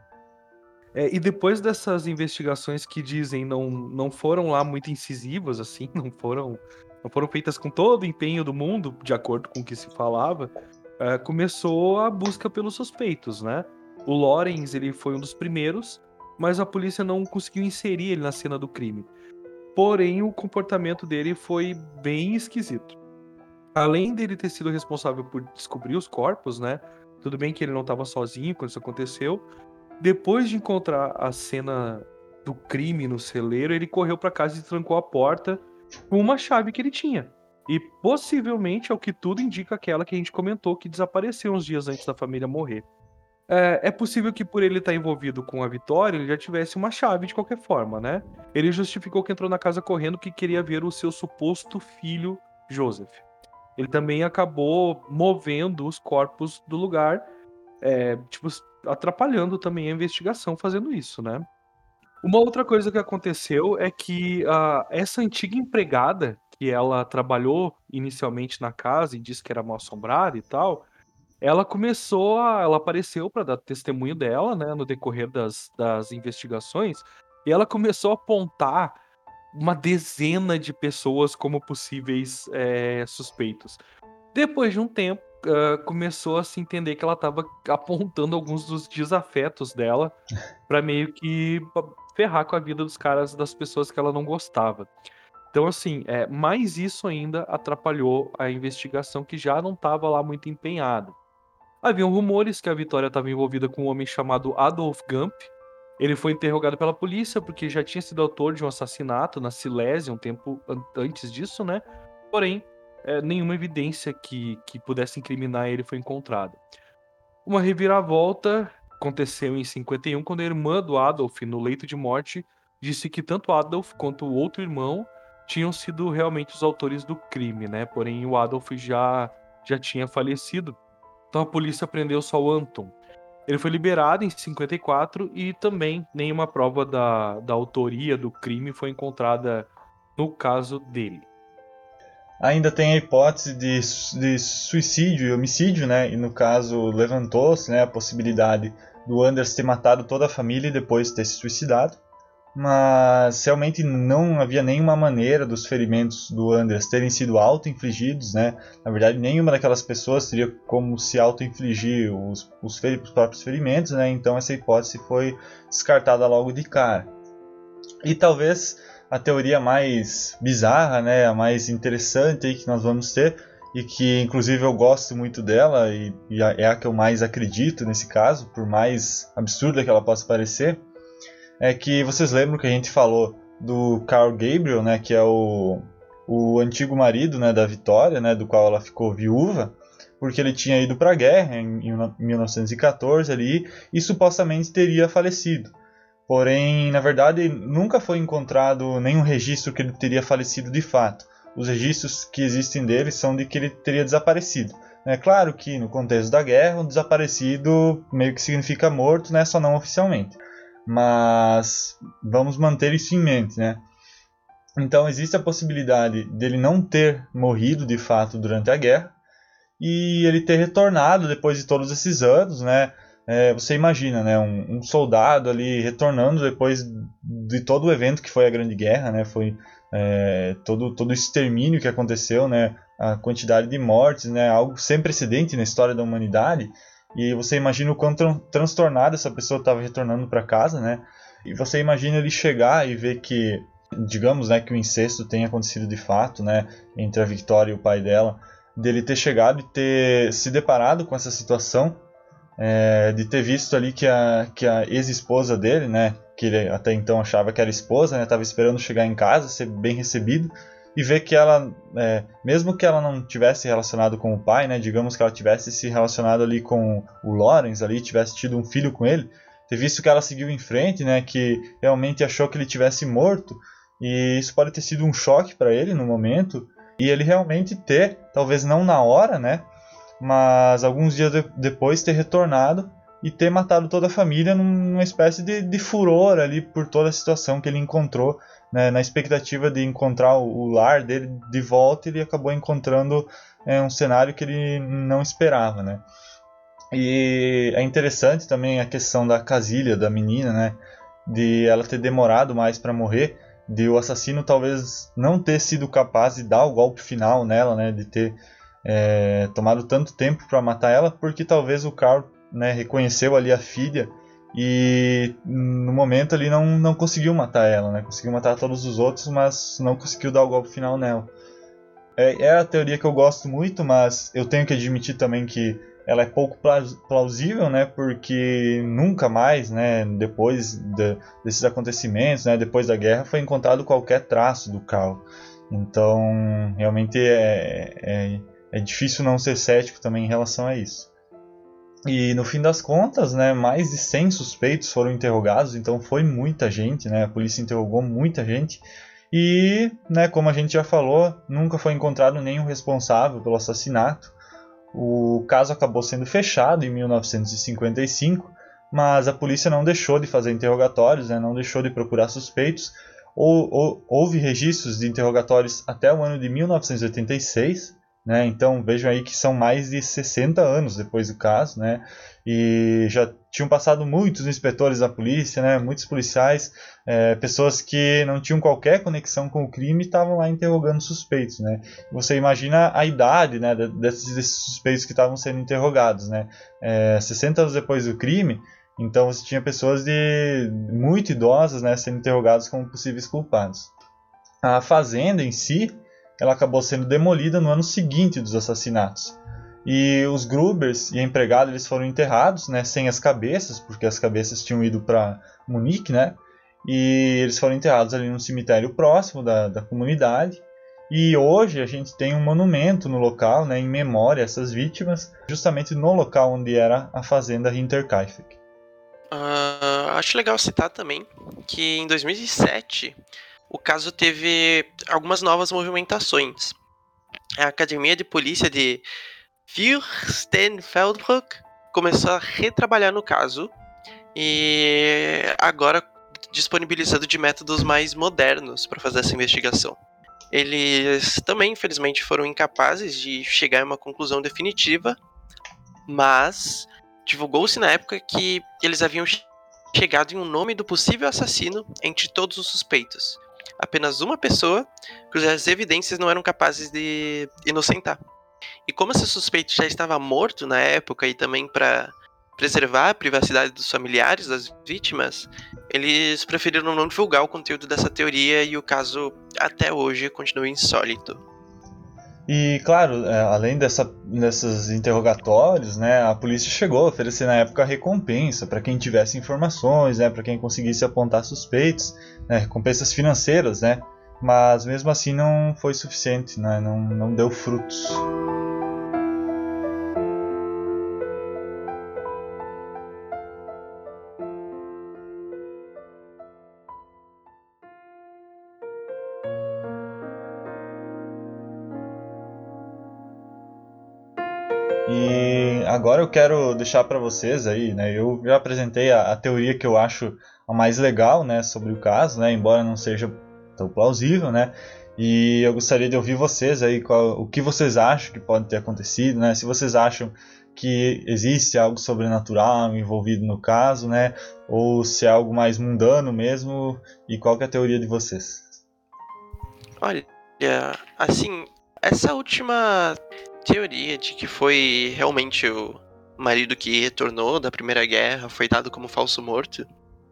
É, e depois dessas investigações que dizem não, não foram lá muito incisivas, assim, não foram, não foram feitas com todo o empenho do mundo, de acordo com o que se falava, é, começou a busca pelos suspeitos, né? O Lorenz, ele foi um dos primeiros, mas a polícia não conseguiu inserir ele na cena do crime. Porém, o comportamento dele foi bem esquisito. Além dele ter sido responsável por descobrir os corpos, né? Tudo bem que ele não estava sozinho quando isso aconteceu, depois de encontrar a cena do crime no celeiro, ele correu para casa e trancou a porta com uma chave que ele tinha. E possivelmente, ao que tudo indica, aquela que a gente comentou que desapareceu uns dias antes da família morrer. É, é possível que por ele estar envolvido com a Vitória, ele já tivesse uma chave de qualquer forma, né? Ele justificou que entrou na casa correndo que queria ver o seu suposto filho, Joseph. Ele também acabou movendo os corpos do lugar, é, tipo, atrapalhando também a investigação fazendo isso, né? Uma outra coisa que aconteceu é que uh, essa antiga empregada, que ela trabalhou inicialmente na casa e disse que era mal assombrada e tal, ela começou a. Ela apareceu para dar testemunho dela, né, no decorrer das, das investigações, e ela começou a apontar uma dezena de pessoas como possíveis é, suspeitos. Depois de um tempo, uh, começou a se entender que ela estava apontando alguns dos desafetos dela para meio que ferrar com a vida dos caras, das pessoas que ela não gostava. Então, assim, é, mais isso ainda atrapalhou a investigação que já não estava lá muito empenhada. Haviam rumores que a Vitória estava envolvida com um homem chamado Adolf Gump. Ele foi interrogado pela polícia porque já tinha sido autor de um assassinato na Silésia um tempo antes disso, né? Porém, é, nenhuma evidência que, que pudesse incriminar ele foi encontrada. Uma reviravolta aconteceu em 51, quando a irmã do Adolf, no leito de morte, disse que tanto Adolf quanto o outro irmão tinham sido realmente os autores do crime, né? Porém, o Adolf já, já tinha falecido. Então a polícia prendeu só o Anton. Ele foi liberado em 54 e também nenhuma prova da, da autoria do crime foi encontrada no caso dele. Ainda tem a hipótese de, de suicídio e homicídio, né? E no caso levantou-se né, a possibilidade do Anders ter matado toda a família e depois ter se suicidado mas realmente não havia nenhuma maneira dos ferimentos do Anders terem sido auto-infligidos, né? Na verdade, nenhuma daquelas pessoas teria como se auto-infligir os, os, os, próprios ferimentos, né? Então essa hipótese foi descartada logo de cara. E talvez a teoria mais bizarra, né, a mais interessante aí que nós vamos ter e que inclusive eu gosto muito dela e, e é a que eu mais acredito nesse caso, por mais absurda que ela possa parecer, é que vocês lembram que a gente falou do Carl Gabriel, né, que é o, o antigo marido né, da Vitória, né, do qual ela ficou viúva, porque ele tinha ido para a guerra em, em 1914 ali e supostamente teria falecido. Porém, na verdade, nunca foi encontrado nenhum registro que ele teria falecido de fato. Os registros que existem dele são de que ele teria desaparecido. É claro que no contexto da guerra, o desaparecido meio que significa morto, né, só não oficialmente mas vamos manter isso em mente, né? Então existe a possibilidade dele não ter morrido de fato durante a guerra e ele ter retornado depois de todos esses anos, né? É, você imagina, né? Um, um, soldado ali retornando depois de todo o evento que foi a Grande Guerra, né? Foi é, todo todo o extermínio que aconteceu, né? A quantidade de mortes, né? Algo sem precedente na história da humanidade. E você imagina o quão tran transtornada essa pessoa estava retornando para casa, né? E você imagina ele chegar e ver que, digamos, né, que o incesto tenha acontecido de fato, né, entre a Victoria e o pai dela, dele ter chegado e ter se deparado com essa situação, é, de ter visto ali que a, que a ex-esposa dele, né, que ele até então achava que era esposa, né, estava esperando chegar em casa, ser bem recebido, e ver que ela, é, mesmo que ela não tivesse relacionado com o pai, né, digamos que ela tivesse se relacionado ali com o Lawrence, ali tivesse tido um filho com ele, ter visto que ela seguiu em frente, né, que realmente achou que ele tivesse morto, e isso pode ter sido um choque para ele no momento, e ele realmente ter, talvez não na hora, né, mas alguns dias de depois ter retornado e ter matado toda a família numa espécie de, de furor ali por toda a situação que ele encontrou né, na expectativa de encontrar o, o, lar dele de volta, ele acabou encontrando é, um cenário que ele não esperava, né? E é interessante também a questão da casilha da menina, né? De ela ter demorado mais para morrer, de o assassino talvez não ter sido capaz de dar o golpe final nela, né? De ter é, tomado tanto tempo para matar ela, porque talvez o Carl né, reconheceu ali a filha e no momento ele não, não conseguiu matar ela, né? Conseguiu matar todos os outros, mas não conseguiu dar o golpe final nela. É, é a teoria que eu gosto muito, mas eu tenho que admitir também que ela é pouco plausível, né? Porque nunca mais, né? Depois de, desses acontecimentos, né? Depois da guerra, foi encontrado qualquer traço do Carl. Então, realmente é, é, é difícil não ser cético também em relação a isso. E no fim das contas, né, mais de 100 suspeitos foram interrogados, então foi muita gente, né, a polícia interrogou muita gente. E, né, como a gente já falou, nunca foi encontrado nenhum responsável pelo assassinato. O caso acabou sendo fechado em 1955, mas a polícia não deixou de fazer interrogatórios, né, não deixou de procurar suspeitos. Ou, ou, houve registros de interrogatórios até o ano de 1986, né? Então vejam aí que são mais de 60 anos depois do caso, né? e já tinham passado muitos inspetores da polícia, né? muitos policiais, é, pessoas que não tinham qualquer conexão com o crime estavam lá interrogando suspeitos. Né? Você imagina a idade né, desses, desses suspeitos que estavam sendo interrogados. Né? É, 60 anos depois do crime, Então você tinha pessoas de muito idosas, né, sendo interrogadas como possíveis culpados. A fazenda em si, ela acabou sendo demolida no ano seguinte dos assassinatos. E os Grubers e a empregada eles foram enterrados, né, sem as cabeças, porque as cabeças tinham ido para Munique, né? E eles foram enterrados ali no cemitério próximo da, da comunidade. E hoje a gente tem um monumento no local, né, em memória a essas vítimas, justamente no local onde era a fazenda Hinterkaifeck. Uh, acho legal citar também que em 2007 o caso teve algumas novas movimentações. A Academia de Polícia de Fürstenfeldbruck começou a retrabalhar no caso e agora disponibilizando de métodos mais modernos para fazer essa investigação. Eles também, infelizmente, foram incapazes de chegar a uma conclusão definitiva, mas divulgou-se na época que eles haviam chegado em um nome do possível assassino entre todos os suspeitos. Apenas uma pessoa cujas evidências não eram capazes de inocentar. E como esse suspeito já estava morto na época e também para preservar a privacidade dos familiares das vítimas, eles preferiram não divulgar o conteúdo dessa teoria e o caso até hoje continua insólito. E claro, é, além dessa, desses interrogatórios, né, a polícia chegou a oferecer na época recompensa para quem tivesse informações, né, para quem conseguisse apontar suspeitos, né, recompensas financeiras, né, mas mesmo assim não foi suficiente, né, não, não deu frutos. Agora eu quero deixar para vocês aí, né? Eu já apresentei a, a, teoria que eu acho a mais legal, né, sobre o caso, né? Embora não seja tão plausível, né? E eu gostaria de ouvir vocês aí qual, o que vocês acham que pode ter acontecido, né? Se vocês acham que existe algo sobrenatural envolvido no caso, né? Ou se é algo mais mundano mesmo? E qual é a teoria de vocês? Olha, assim, essa última teoria de que foi realmente o marido que retornou da Primeira Guerra, foi dado como falso morto.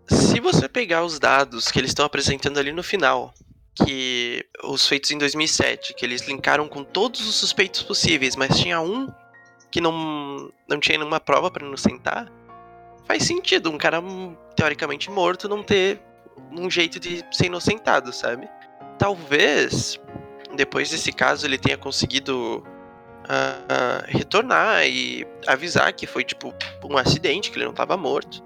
Se você pegar os dados que eles estão apresentando ali no final, que os feitos em 2007, que eles linkaram com todos os suspeitos possíveis, mas tinha um que não, não tinha nenhuma prova para inocentar, faz sentido um cara teoricamente morto não ter um jeito de ser inocentado, sabe? Talvez depois desse caso ele tenha conseguido uh, retornar e avisar que foi tipo um acidente, que ele não estava morto.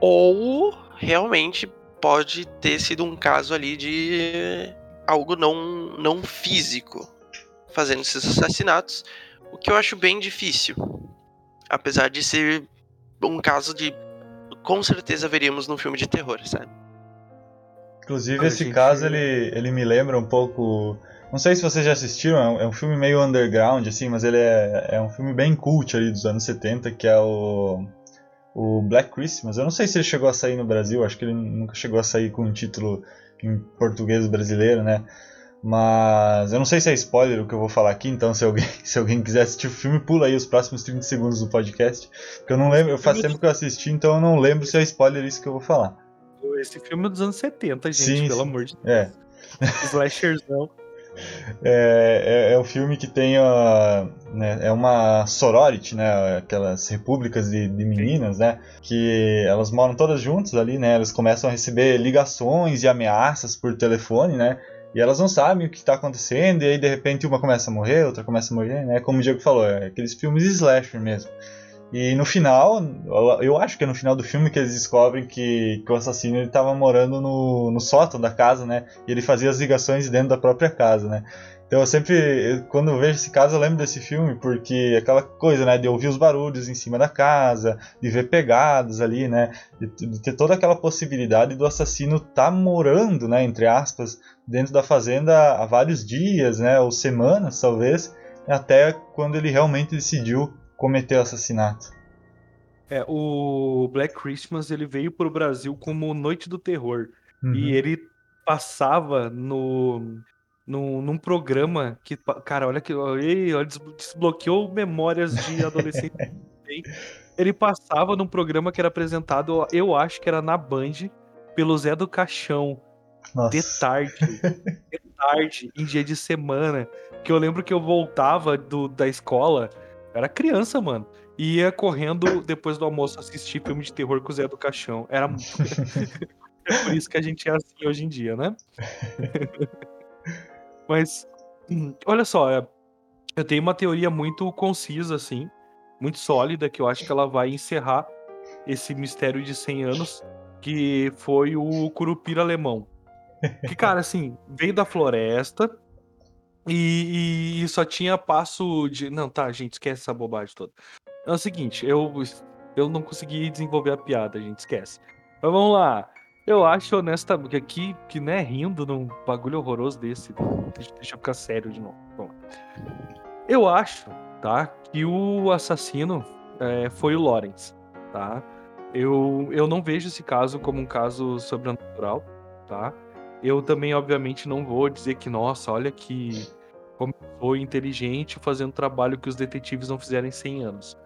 Ou realmente pode ter sido um caso ali de algo não, não físico fazendo esses assassinatos, o que eu acho bem difícil. Apesar de ser um caso de com certeza veríamos num filme de terror, sabe? Inclusive, esse caso ele, ele me lembra um pouco não sei se vocês já assistiram, é um, é um filme meio underground, assim, mas ele é, é um filme bem cult ali dos anos 70, que é o, o Black Christmas. Eu não sei se ele chegou a sair no Brasil, acho que ele nunca chegou a sair com um título em português brasileiro, né? Mas eu não sei se é spoiler o que eu vou falar aqui, então se alguém, se alguém quiser assistir o filme, pula aí os próximos 30 segundos do podcast. Porque eu não lembro, eu faço tempo que eu assisti, então eu não lembro se é spoiler isso que eu vou falar. Esse filme é dos anos 70, gente, sim, pelo sim. amor de é. Deus. É. Slasherzão. É, é, é, um filme que tem a, né, é uma sorority, né, aquelas repúblicas de, de, meninas, né, que elas moram todas juntas ali, né, elas começam a receber ligações e ameaças por telefone, né, e elas não sabem o que está acontecendo, e aí de repente uma começa a morrer, outra começa a morrer, né, como o Diego falou, é aqueles filmes slasher mesmo. E no final, eu acho que é no final do filme que eles descobrem que, que o assassino estava morando no, no sótão da casa, né? E ele fazia as ligações dentro da própria casa, né? Então eu sempre, quando eu vejo esse caso, eu lembro desse filme, porque aquela coisa, né, de ouvir os barulhos em cima da casa, de ver pegadas ali, né, de, de ter toda aquela possibilidade do assassino estar tá morando, né, entre aspas, dentro da fazenda há vários dias, né, ou semanas talvez, até quando ele realmente decidiu cometeu o assassinato. É, o Black Christmas ele veio para o Brasil como Noite do Terror. Uhum. E ele passava no, no, num programa que, cara, olha que olha, desbloqueou memórias de adolescente. Ele passava num programa que era apresentado, eu acho que era na Band, pelo Zé do Caixão. Nossa. De tarde. de tarde, em dia de semana. Que eu lembro que eu voltava do, da escola. Era criança, mano. E ia correndo depois do almoço assistir filme de terror com o Zé do Caixão. Era. é por isso que a gente é assim hoje em dia, né? Mas, hum, olha só, é, eu tenho uma teoria muito concisa, assim, muito sólida, que eu acho que ela vai encerrar esse mistério de 100 anos, que foi o Curupira alemão. Que, cara, assim, veio da floresta e, e só tinha passo de. Não, tá, gente, esquece essa bobagem toda. É o seguinte, eu, eu não consegui desenvolver a piada, gente, esquece. Mas vamos lá. Eu acho honestamente que aqui, que né, rindo num bagulho horroroso desse. Deixa, deixa eu ficar sério de novo. Vamos lá. Eu acho, tá, que o assassino é, foi o Lawrence, tá? Eu, eu não vejo esse caso como um caso sobrenatural, tá? Eu também, obviamente, não vou dizer que, nossa, olha que como foi inteligente fazendo trabalho que os detetives não fizeram em 100 anos.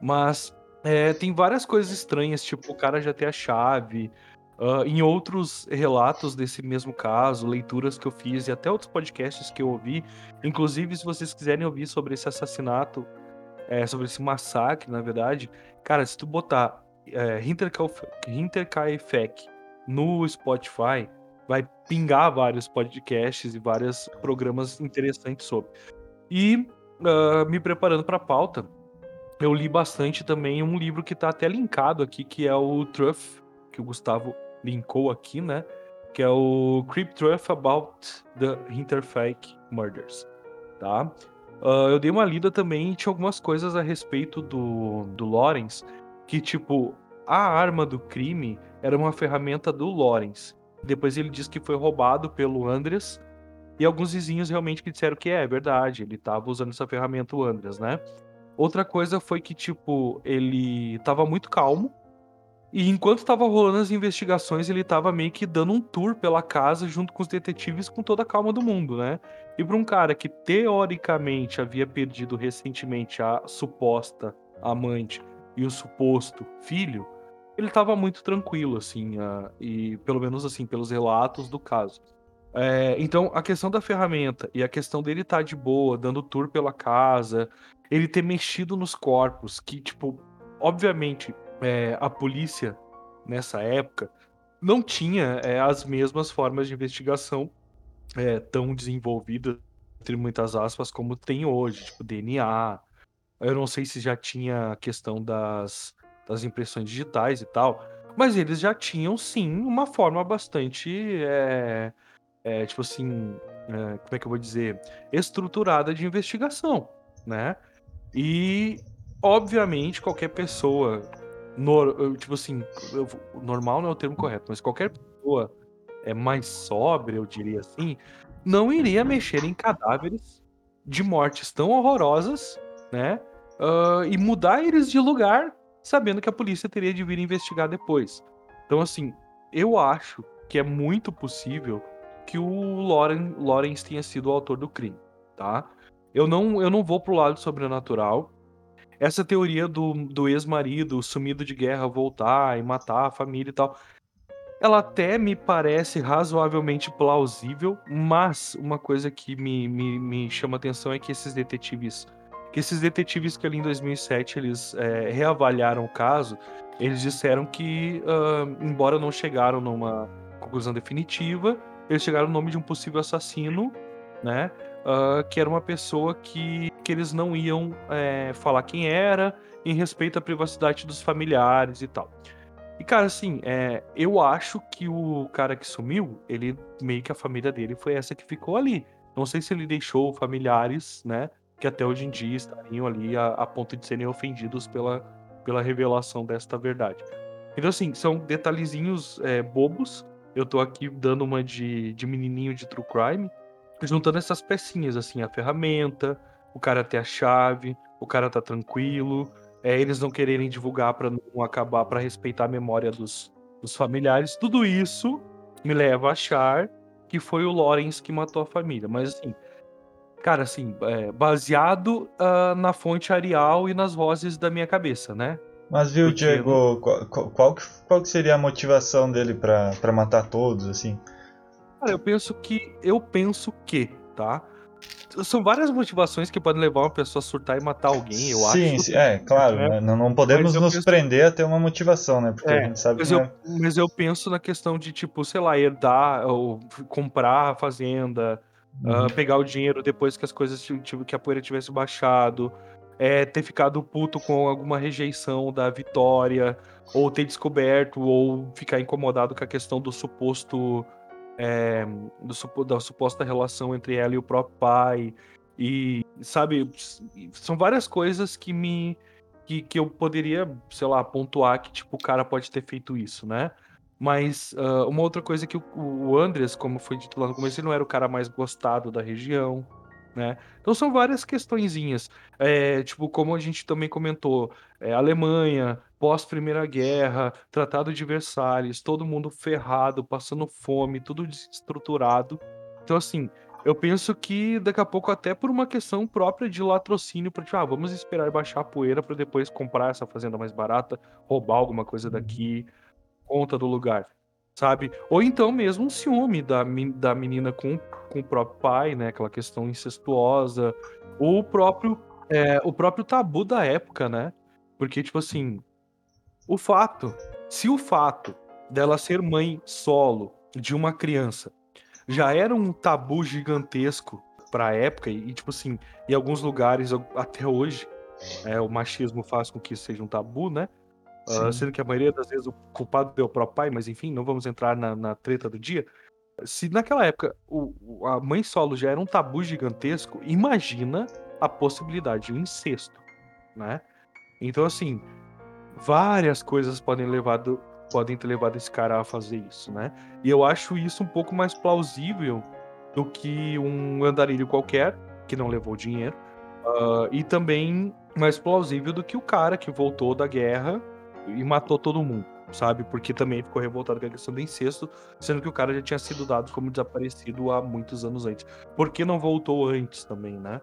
Mas é, tem várias coisas estranhas, tipo, o cara já tem a chave. Uh, em outros relatos desse mesmo caso, leituras que eu fiz e até outros podcasts que eu ouvi, inclusive se vocês quiserem ouvir sobre esse assassinato, é, sobre esse massacre, na verdade, cara, se tu botar é, Hinterkaifeck no Spotify, vai pingar vários podcasts e vários programas interessantes sobre. E uh, me preparando para a pauta, eu li bastante também um livro que está até linkado aqui, que é o Truth, que o Gustavo linkou aqui, né? Que é o Creep Truth About the Hinterfake Murders, tá? Uh, eu dei uma lida também e tinha algumas coisas a respeito do, do Lawrence, que tipo, a arma do crime era uma ferramenta do Lawrence. Depois ele disse que foi roubado pelo Andreas. E alguns vizinhos realmente que disseram que é, é verdade, ele estava usando essa ferramenta, o Andreas, né? Outra coisa foi que, tipo, ele estava muito calmo. E enquanto estava rolando as investigações, ele estava meio que dando um tour pela casa junto com os detetives com toda a calma do mundo, né? E para um cara que teoricamente havia perdido recentemente a suposta amante e o suposto filho, ele estava muito tranquilo, assim, uh, e pelo menos assim, pelos relatos do caso. É, então, a questão da ferramenta e a questão dele estar tá de boa, dando tour pela casa, ele ter mexido nos corpos, que, tipo, obviamente, é, a polícia nessa época não tinha é, as mesmas formas de investigação é, tão desenvolvidas, entre muitas aspas, como tem hoje, tipo DNA. Eu não sei se já tinha a questão das das impressões digitais e tal. Mas eles já tinham, sim, uma forma bastante. É, é, tipo assim. É, como é que eu vou dizer? Estruturada de investigação, né? E, obviamente, qualquer pessoa. Tipo assim, normal não é o termo correto, mas qualquer pessoa é mais sóbria, eu diria assim, não iria mexer em cadáveres de mortes tão horrorosas, né? Uh, e mudar eles de lugar sabendo que a polícia teria de vir investigar depois. Então, assim, eu acho que é muito possível que o Lauren, Lawrence tenha sido o autor do crime, tá? Eu não, eu não vou pro lado sobrenatural. Essa teoria do, do ex-marido sumido de guerra voltar e matar a família e tal, ela até me parece razoavelmente plausível, mas uma coisa que me, me, me chama atenção é que esses detetives esses detetives que ali em 2007 eles é, reavaliaram o caso, eles disseram que, uh, embora não chegaram numa conclusão definitiva, eles chegaram no nome de um possível assassino, né? Uh, que era uma pessoa que, que eles não iam é, falar quem era, em respeito à privacidade dos familiares e tal. E, cara, assim, é, eu acho que o cara que sumiu, ele meio que a família dele foi essa que ficou ali. Não sei se ele deixou familiares, né? Que até hoje em dia estariam ali a, a ponto de serem ofendidos pela, pela revelação desta verdade. Então, assim, são detalhezinhos é, bobos. Eu tô aqui dando uma de, de menininho de true crime, juntando essas pecinhas, assim, a ferramenta, o cara ter a chave, o cara tá tranquilo, é, eles não quererem divulgar para não acabar, para respeitar a memória dos, dos familiares. Tudo isso me leva a achar que foi o Lawrence que matou a família. Mas, assim, Cara, assim, é, baseado uh, na fonte Arial e nas vozes da minha cabeça, né? Mas viu, Porque Diego, qual, qual- qual que, seria a motivação dele pra pra matar todos, assim? Cara, eu penso que. Eu penso que, tá? São várias motivações que podem levar uma pessoa a surtar e matar alguém, eu sim, acho. sim, é, claro, né? né? não, não podemos nos penso- prender a ter uma motivação, né? Porque É, a gente sabe Mas que eu, não é- mas eu penso na questão de, tipo, sei lá, herdar ou comprar a fazenda, Uhum. pegar o dinheiro depois que as coisas, ti- tipo, que a poeira tivesse baixado, é, ter ficado puto com alguma rejeição da vitória, ou ter descoberto, ou ficar incomodado com a questão do suposto. é, do da suposta relação entre ela e o próprio pai. E, sabe, são várias coisas que me. Que, que eu poderia, sei lá, pontuar que, tipo, o cara pode ter feito isso, né? Mas ah, uma outra coisa que o, o Andres, como foi dito lá no começo, ele não era o cara mais gostado da região, né? Então são várias questõezinhas. É, tipo, como a gente também comentou, é, Alemanha, pós-Primeira Guerra, Tratado de Versalhes, todo mundo ferrado, passando fome, tudo desestruturado. Então, assim, eu penso que daqui a pouco, até por uma questão própria de latrocínio, para tipo, ah, vamos esperar baixar a poeira para depois comprar essa fazenda mais barata, roubar alguma coisa daqui, conta do lugar, sabe? Ou então mesmo um ciúme da, da menina com, com o próprio pai, né? Aquela questão incestuosa, ou o próprio, é, o próprio tabu da época, né? Porque, tipo assim, o fato, se o fato dela ser mãe solo de uma criança já era um tabu gigantesco pra época, e, tipo assim, em alguns lugares até hoje, é, o machismo faz com que isso seja um tabu, né? Sim. sendo que a maioria das vezes o culpado é o próprio pai, mas enfim, não vamos entrar na, na treta do dia. Se naquela época o, a mãe solo já era um tabu gigantesco, imagina a possibilidade de um incesto, né? Então, assim, várias coisas podem, levado, podem ter levado esse cara a fazer isso, né? E eu acho isso um pouco mais plausível do que um andarilho qualquer, que não levou dinheiro, ah, e também mais plausível do que o cara que voltou da guerra e matou todo mundo, sabe? Porque também ficou revoltado com a questão do incesto, sendo que o cara já tinha sido dado como desaparecido há muitos anos antes. Por que não voltou antes também, né?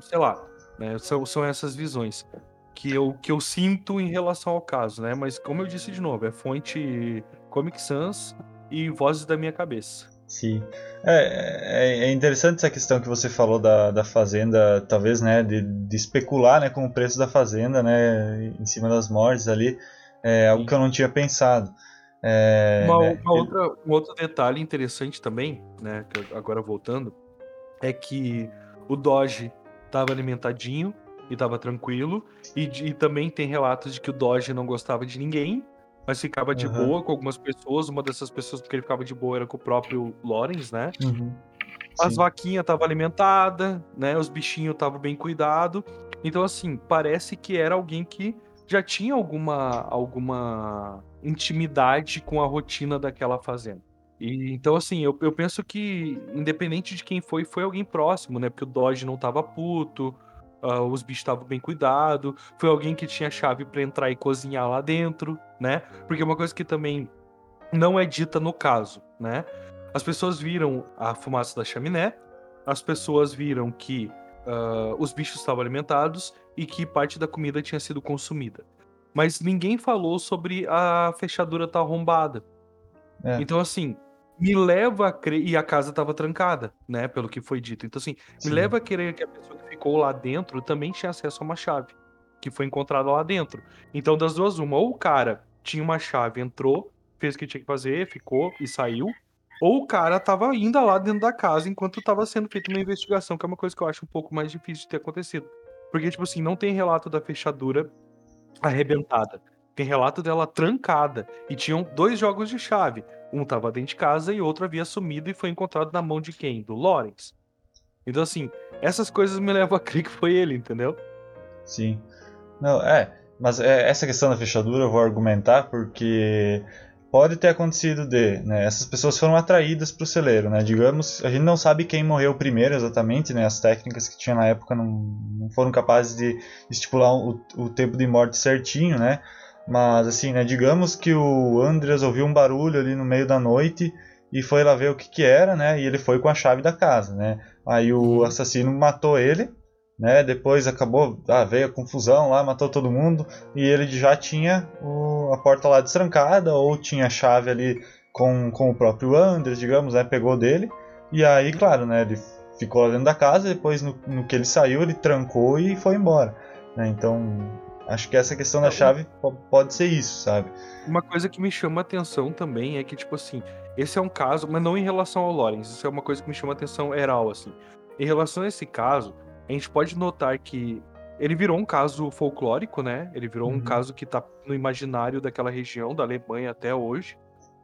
Sei lá, né? São, são essas visões que eu, que eu sinto em relação ao caso, né? Mas como eu disse de novo, é fonte Comic Sans e vozes da minha cabeça. Sim. É, é, é interessante essa questão que você falou da, da fazenda, talvez, né, de, de especular, né, com o preço da fazenda, né, em cima das mortes ali, é algo Sim. que eu não tinha pensado. É, Uma, né, uma outra, um outro detalhe interessante também, né? Agora voltando, é que o Doge estava alimentadinho e estava tranquilo. E, e também tem relatos de que o Doge não gostava de ninguém, mas ficava de Aham. boa com algumas pessoas. Uma dessas pessoas que ele ficava de boa era com o próprio Lawrence, né? Uhum. As vaquinhas estavam alimentadas, né? Os bichinhos estavam bem cuidados. Então, assim, parece que era alguém que já tinha alguma, alguma intimidade com a rotina daquela fazenda. E, então, assim, eu, eu penso que, independente de quem foi, foi alguém próximo, né? Porque o Dodge não tava puto, ah, os bichos estavam bem cuidados, foi alguém que tinha chave pra entrar e cozinhar lá dentro, né? Porque uma coisa que também não é dita no caso, né? As pessoas viram a fumaça da chaminé, as pessoas viram que ah, os bichos estavam alimentados e que parte da comida tinha sido consumida. Mas ninguém falou sobre a fechadura estar arrombada. É. Então, assim, me leva a crer. E a casa estava trancada, né? Pelo que foi dito. Então, assim, Sim. me leva a crer que a pessoa que ficou lá dentro também tinha acesso a uma chave que foi encontrada lá dentro. Então, das duas, uma, ou o cara tinha uma chave, entrou, fez o que tinha que fazer, ficou e saiu, ou o cara tava ainda lá dentro da casa enquanto tava sendo feita uma investigação, que é uma coisa que eu acho um pouco mais difícil de ter acontecido. Porque, tipo assim, não tem relato da fechadura arrebentada. Tem relato dela trancada. E tinham dois jogos de chave. Um tava dentro de casa e outro havia sumido e foi encontrado na mão de quem? Do Lawrence. Então, assim, essas coisas me levam a crer que foi ele, entendeu? Sim. Não, é, mas é, essa questão da fechadura eu vou argumentar porque pode ter acontecido de, né, essas pessoas foram atraídas para o celeiro, né? Digamos, a gente não sabe quem morreu primeiro exatamente, né? As técnicas que tinha na época não, não foram capazes de estipular o, o tempo de morte certinho, né? Mas assim, né, digamos que o Andreas ouviu um barulho ali no meio da noite e foi lá ver o que que era, né? E ele foi com a chave da casa, né? Aí o assassino matou ele, né? Depois acabou, ah, veio a confusão lá, matou todo mundo e ele já tinha o, a porta lá destrancada ou tinha a chave ali com, com o próprio Anders, digamos, né? Pegou dele e aí, claro, né? Ele ficou lá dentro da casa, depois no, no que ele saiu ele trancou e foi embora, né? Então acho que essa questão da chave po- pode ser isso, sabe? Uma coisa que me chama a atenção também é que, tipo assim, esse é um caso, mas não em relação ao Lawrence, isso é uma coisa que me chama a atenção geral, assim. Em relação a esse caso, a gente pode notar que ele virou um caso folclórico, né? Ele virou um Uhum. caso que tá no imaginário daquela região, da Alemanha até hoje.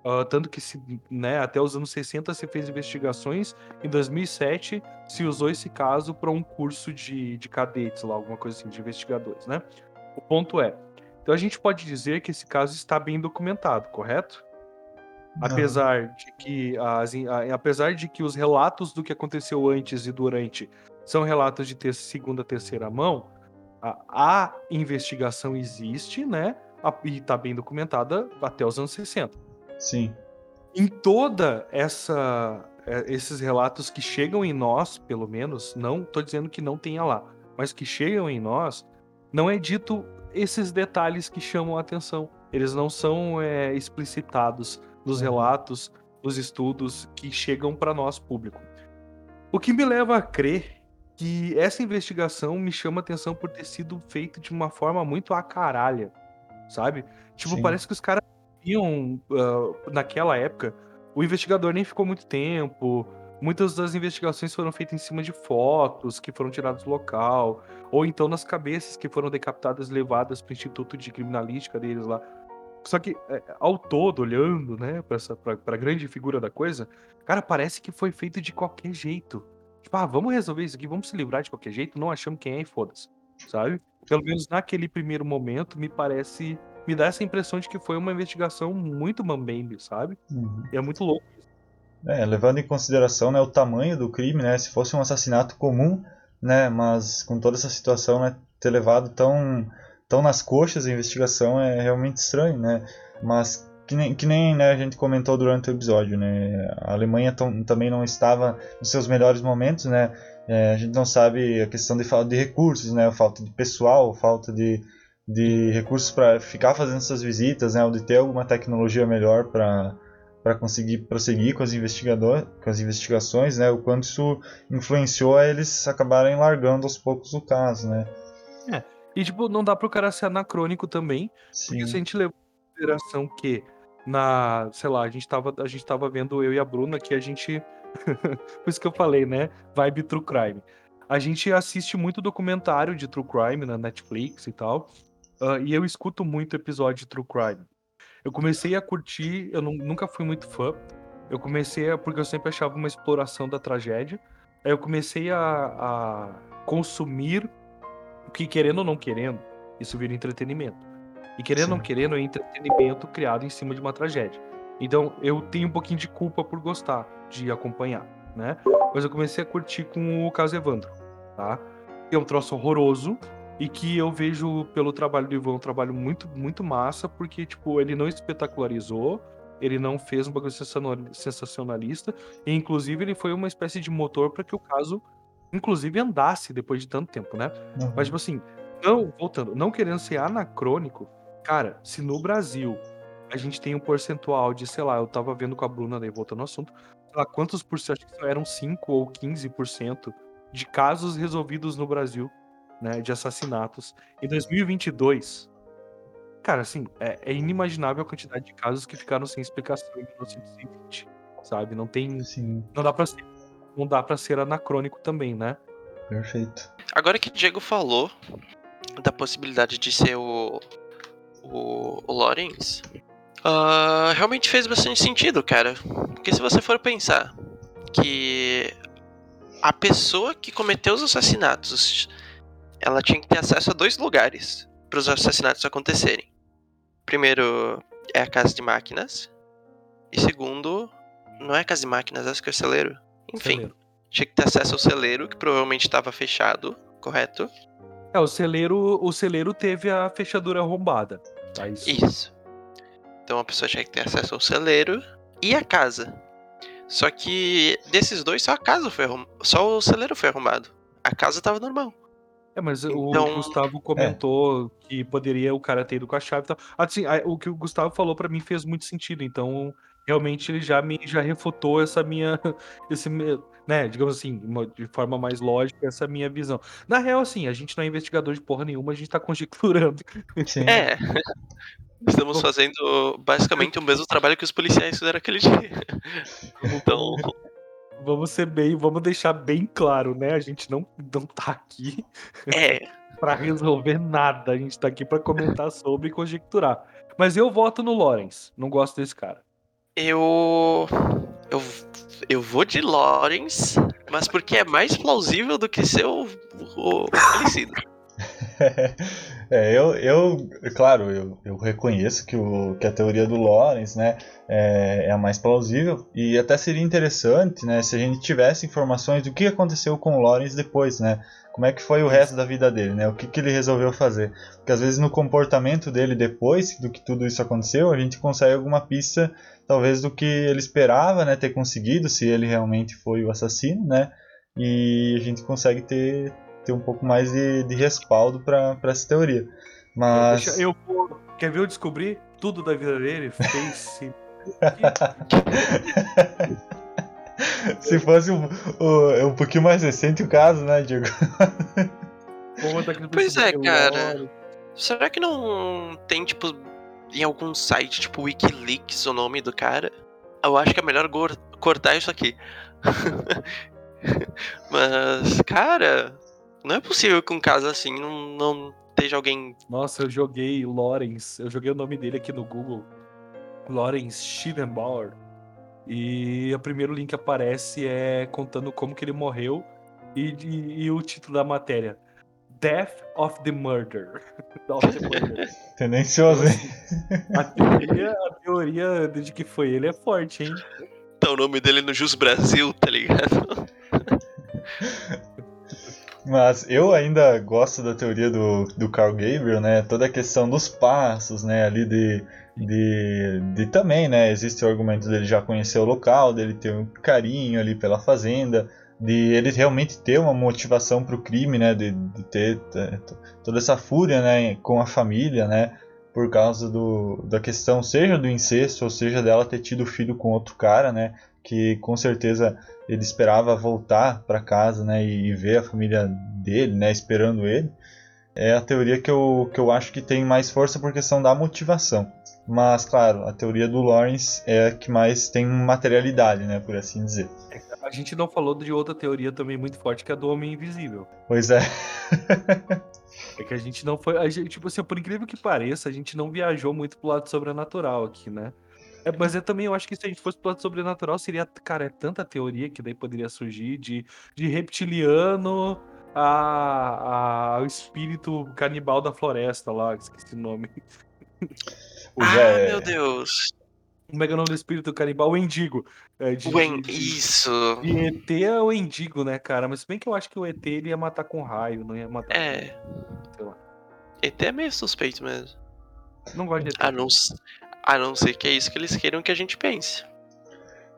Ah, tanto que se, né, até os anos 60 se fez investigações, em 2007 se usou esse caso para um curso de, de cadetes lá, alguma coisa assim, de investigadores, né? O ponto é, então a gente pode dizer que esse caso está bem documentado, correto? Apesar de que as, a- apesar de que os relatos do que aconteceu antes e durante são relatos de ter, segunda, terceira mão, a, a investigação existe, né? A- e está bem documentada até os anos 60 Sim. em toda essa é, esses relatos que chegam em nós, pelo menos, não tô dizendo que não tenha lá, mas que chegam em nós, não é dito esses detalhes que chamam a atenção. Eles não são é, explicitados nos Uhum. relatos, nos estudos que chegam para nós público. O que me leva a crer que essa investigação me chama atenção por ter sido feita de uma forma muito a caralha, sabe? Tipo, Sim. parece que os caras viam ah, naquela época, o investigador nem ficou muito tempo. Muitas das investigações foram feitas em cima de fotos que foram tiradas do local, ou então nas cabeças que foram decapitadas e levadas para o Instituto de Criminalística deles lá. Só que, é, ao todo, olhando, né, pra, essa, pra, pra grande figura da coisa, cara, parece que foi feito de qualquer jeito. Tipo, ah, vamos resolver isso aqui, vamos se livrar de qualquer jeito, não achamos quem é e foda-se, sabe? Pelo menos naquele primeiro momento, me parece. Me dá essa impressão de que foi uma investigação muito mambembe, sabe? Uhum. E é muito louco. É, levando em consideração né, o tamanho do crime, né, se fosse um assassinato comum, né, mas com toda essa situação, né, ter levado tão, tão nas coxas a investigação é realmente estranho, né, mas que nem, que nem né, a gente comentou durante o episódio, né, a Alemanha tam- também não estava nos seus melhores momentos, né, é, a gente não sabe a questão de falta de recursos, né, a falta de pessoal, falta de, de recursos para ficar fazendo essas visitas, né, ou de ter alguma tecnologia melhor para para conseguir prosseguir com as, investigador, com as investigações, né? O quanto isso influenciou a eles acabarem largando aos poucos o caso, né? E, tipo, não dá pro cara ser anacrônico também, Sim. Porque se a gente levar em consideração que na, sei lá, a gente tava, a gente tava vendo eu e a Bruna que a gente por isso que eu falei, né? Vibe true crime. A gente assiste muito documentário de true crime na Netflix e tal. ah, e eu escuto muito episódio de true crime. Eu comecei a curtir, eu nu- nunca fui muito fã. Eu comecei a, porque eu sempre achava uma exploração da tragédia. Aí eu comecei a, a consumir o que querendo ou não querendo, isso vira entretenimento. E querendo ou não querendo, é entretenimento criado em cima de uma tragédia. Então eu tenho um pouquinho de culpa por gostar de acompanhar, né? Mas eu comecei a curtir com o caso Evandro, tá? Que é um troço horroroso e que eu vejo pelo trabalho do Ivan um trabalho muito, muito massa, porque, tipo, ele não espetacularizou, ele não fez um bagulho sensacional- sensacionalista, e inclusive ele foi uma espécie de motor para que o caso, inclusive, andasse depois de tanto tempo, né? Uhum. Mas, tipo assim, não, voltando, não querendo ser anacrônico, cara, se no Brasil a gente tem um percentual de, sei lá, eu tava vendo com a Bruna, daí voltando ao assunto, sei lá, quantos por cento, acho que eram 5 ou 15% de casos resolvidos no Brasil, né, de assassinatos. Em 2022, cara, assim, é, é inimaginável a quantidade de casos que ficaram sem explicação em 1920, sabe? Não tem, Sim, não dá pra ser, não dá para ser anacrônico também, né? perfeito. Agora que o Diego falou da possibilidade de ser o. o, o Lawrence, ah, realmente fez bastante sentido, cara. Porque se você for pensar que a pessoa que cometeu os assassinatos ela tinha que ter acesso a dois lugares para os assassinatos acontecerem. Primeiro é a casa de máquinas. E segundo, não é a casa de máquinas, acho que é o celeiro. Enfim, Celeiro. tinha que ter acesso ao celeiro, que provavelmente estava fechado, correto? É, o celeiro, o celeiro teve a fechadura arrombada. Tá? Isso. Isso. Então a pessoa tinha que ter acesso ao celeiro e a casa. Só que desses dois, só a casa foi arrum... só o celeiro foi arrumado. A casa tava normal. É, mas o Então- Gustavo comentou que poderia o cara ter ido com a chave e tal. Assim, o que o Gustavo falou pra mim fez muito sentido. Então, realmente, ele já me já refutou essa minha. Esse, me- né, digamos assim, uma- de forma mais lógica, essa minha visão. Na real, assim, a gente não é investigador de porra nenhuma, a gente tá conjecturando. Sim. É. Estamos fazendo basicamente o mesmo trabalho que os policiais fizeram aquele dia. Então, Vamos ser bem, vamos deixar bem claro, né? A gente não, não tá aqui é. pra resolver nada. A gente tá aqui pra comentar sobre e conjecturar. Mas eu voto no Lawrence. Não gosto desse cara. Eu. Eu, eu vou de Lawrence, mas porque é mais plausível do que ser o, o falecido. É, eu, eu, claro, eu, eu reconheço que, o, que a teoria do Lawrence, né, é, é a mais plausível e até seria interessante, né, se a gente tivesse informações do que aconteceu com o Lawrence depois, né, como é que foi o resto da vida dele, né, o que, que ele resolveu fazer, porque às vezes no comportamento dele depois do que tudo isso aconteceu, a gente consegue alguma pista, talvez do que ele esperava, né, ter conseguido, se ele realmente foi o assassino, né, e a gente consegue ter ter um pouco mais de, de respaldo para essa teoria. Mas Deixa- eu vou- Quer ver eu descobrir tudo da vida dele? Face. se fosse um, um, um pouquinho mais recente o caso, né, Diego? Vou botar aqui no Pois é, cara. Será que não tem, tipo, em algum site, tipo Wikileaks, o nome do cara? Eu acho que é melhor cortar isso aqui. Mas, cara, não é possível que um caso assim não, não esteja alguém. Nossa, eu joguei Lawrence. Eu joguei o nome dele aqui no Google. Lawrence Schiedenbauer. E o primeiro link que aparece é contando como que ele morreu. E, e- e o título da matéria. Death of the Murder. of the Murder. Tendencioso, hein? A teoria, a teoria de que foi ele é forte, hein? Tá o nome dele no Jus Brasil, tá ligado? Mas eu ainda gosto da teoria do, do Carl Gabriel, né? Toda a questão dos passos, né? Ali de, de, de também, né? Existe o argumento dele já conhecer o local, dele ter um carinho ali pela fazenda, de ele realmente ter uma motivação para o crime, né? De, de ter t- toda essa fúria, né? Com a família, né? Por causa do, da questão, seja do incesto, ou seja dela ter tido filho com outro cara, né? Que com certeza ele esperava voltar para casa, né, e ver a família dele, né, esperando ele. É a teoria que eu, que eu acho que tem mais força por questão da motivação. Mas, claro, a teoria do Lawrence é a que mais tem materialidade, né, por assim dizer. A gente não falou de outra teoria também muito forte, que é a do Homem Invisível. Pois é. É que a gente não foi. A gente, tipo assim, por incrível que pareça, a gente não viajou muito pro lado sobrenatural aqui, né? É, mas eu também eu acho que se a gente fosse pro lado sobrenatural, seria. Cara, é tanta teoria que daí poderia surgir de, de reptiliano a, a o espírito canibal da floresta lá, esqueci o nome. Pois ah, é. meu Deus. Como é que é o nome do espírito canibal? O Endigo. É, de, O en- Isso. de ET é o Endigo, né, cara? Mas se bem que eu acho que o ET ele ia matar com raio, não ia matar É. com. Sei lá. ET é meio suspeito mesmo. Não gosto de ET. A não, a não ser que é isso que eles queiram que a gente pense.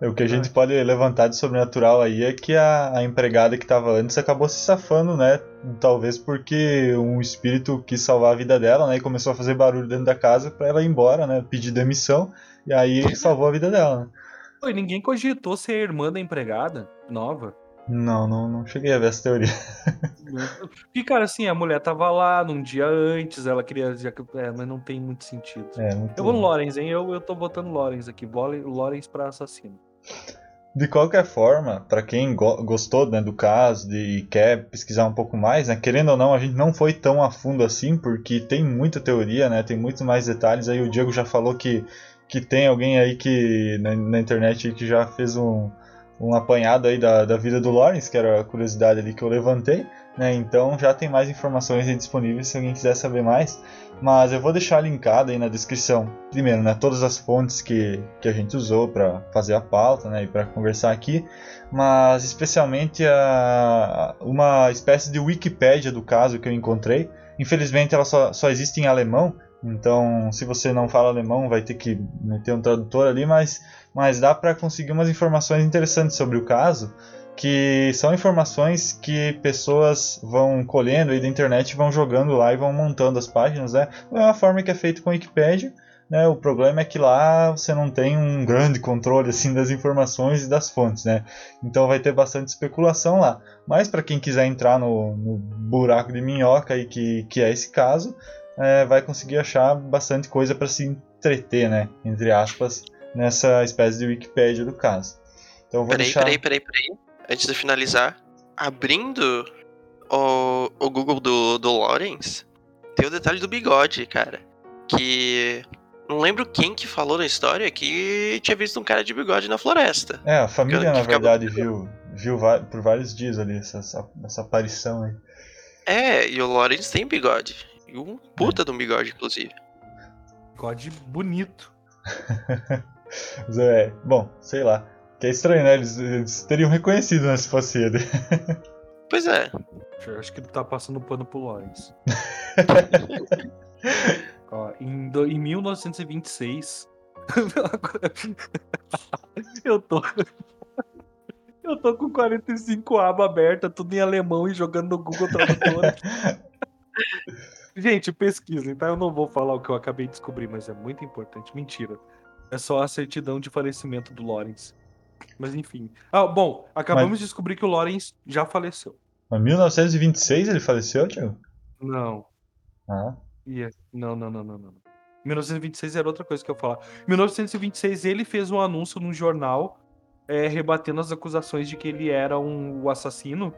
O que a gente pode levantar de sobrenatural aí é que a, a empregada que estava antes acabou se safando, né? Talvez porque um espírito quis salvar a vida dela, né? E começou a fazer barulho dentro da casa para ela ir embora, né? Pedir demissão. E aí salvou a vida dela, né? Pô, e ninguém cogitou ser a irmã da empregada nova. Não, não, não cheguei a ver essa teoria. Porque, cara, assim, a mulher tava lá num dia antes, ela queria. É, mas não tem muito sentido. É, muito Eu vou no Lorenz, hein? Eu, eu tô botando Lorenz aqui. Lorenz pra assassino. De qualquer forma, para quem go- gostou né, do caso e quer pesquisar um pouco mais, né, querendo ou não, a gente não foi tão a fundo assim, porque tem muita teoria, né, tem muito mais detalhes. Aí o Diego já falou que, que tem alguém aí que na, na internet que já fez um, um apanhado aí da, da vida do Lawrence, que era a curiosidade ali que eu levantei. Né, então já tem mais informações aí disponíveis se alguém quiser saber mais. Mas eu vou deixar linkado aí na descrição, primeiro, né, todas as fontes que, que a gente usou para fazer a pauta né, e para conversar aqui, mas especialmente a, uma espécie de Wikipédia do caso que eu encontrei. Infelizmente ela só, só existe em alemão, então se você não fala alemão vai ter que meter um tradutor ali, mas, mas dá para conseguir umas informações interessantes sobre o caso. que são informações que pessoas vão colhendo aí da internet, vão jogando lá e vão montando as páginas, né? Da mesma forma que é feito com a Wikipedia, né? O problema é que lá você não tem um grande controle assim das informações e das fontes, né? Então vai ter bastante especulação lá. Mas para quem quiser entrar no, no, buraco de minhoca aí que, que é esse caso, é, vai conseguir achar bastante coisa para se entreter, né? Entre aspas, nessa espécie de Wikipedia do caso. Então vou Peraí, deixar. peraí, peraí, peraí. Antes de finalizar, abrindo o, o Google do, do Lawrence, tem o detalhe do bigode, cara. Que. Não lembro quem que falou na história que tinha visto um cara de bigode na floresta. É, a família Que- na que verdade viu, viu por vários dias ali essa, essa, essa aparição aí. É, e o Lawrence tem bigode. E um puta de um bigode, inclusive. Bigode bonito. É, bom, sei lá. Que é estranho, né? Eles, eles teriam reconhecido né, se fosse ele. Pois é. Eu acho que ele tá passando pano pro Lawrence. Ó, em, do- em 1926. eu tô. Eu tô com 45 abas abertas, tudo em alemão e jogando no Google Tradutor. Gente, pesquisem, tá? Eu não vou falar o que eu acabei de descobrir, mas é muito importante. Mentira. É só a certidão de falecimento do Lawrence. Mas enfim. Ah, bom, acabamos Mas- de descobrir que o Lawrence já faleceu. Em 1926 ele faleceu, Thiago? Não. Ah, Ia. Não, não, não, não, não. 1926 era outra coisa que eu ia falar. Em 1926 ele fez um anúncio num jornal é, rebatendo as acusações de que ele era um, o assassino.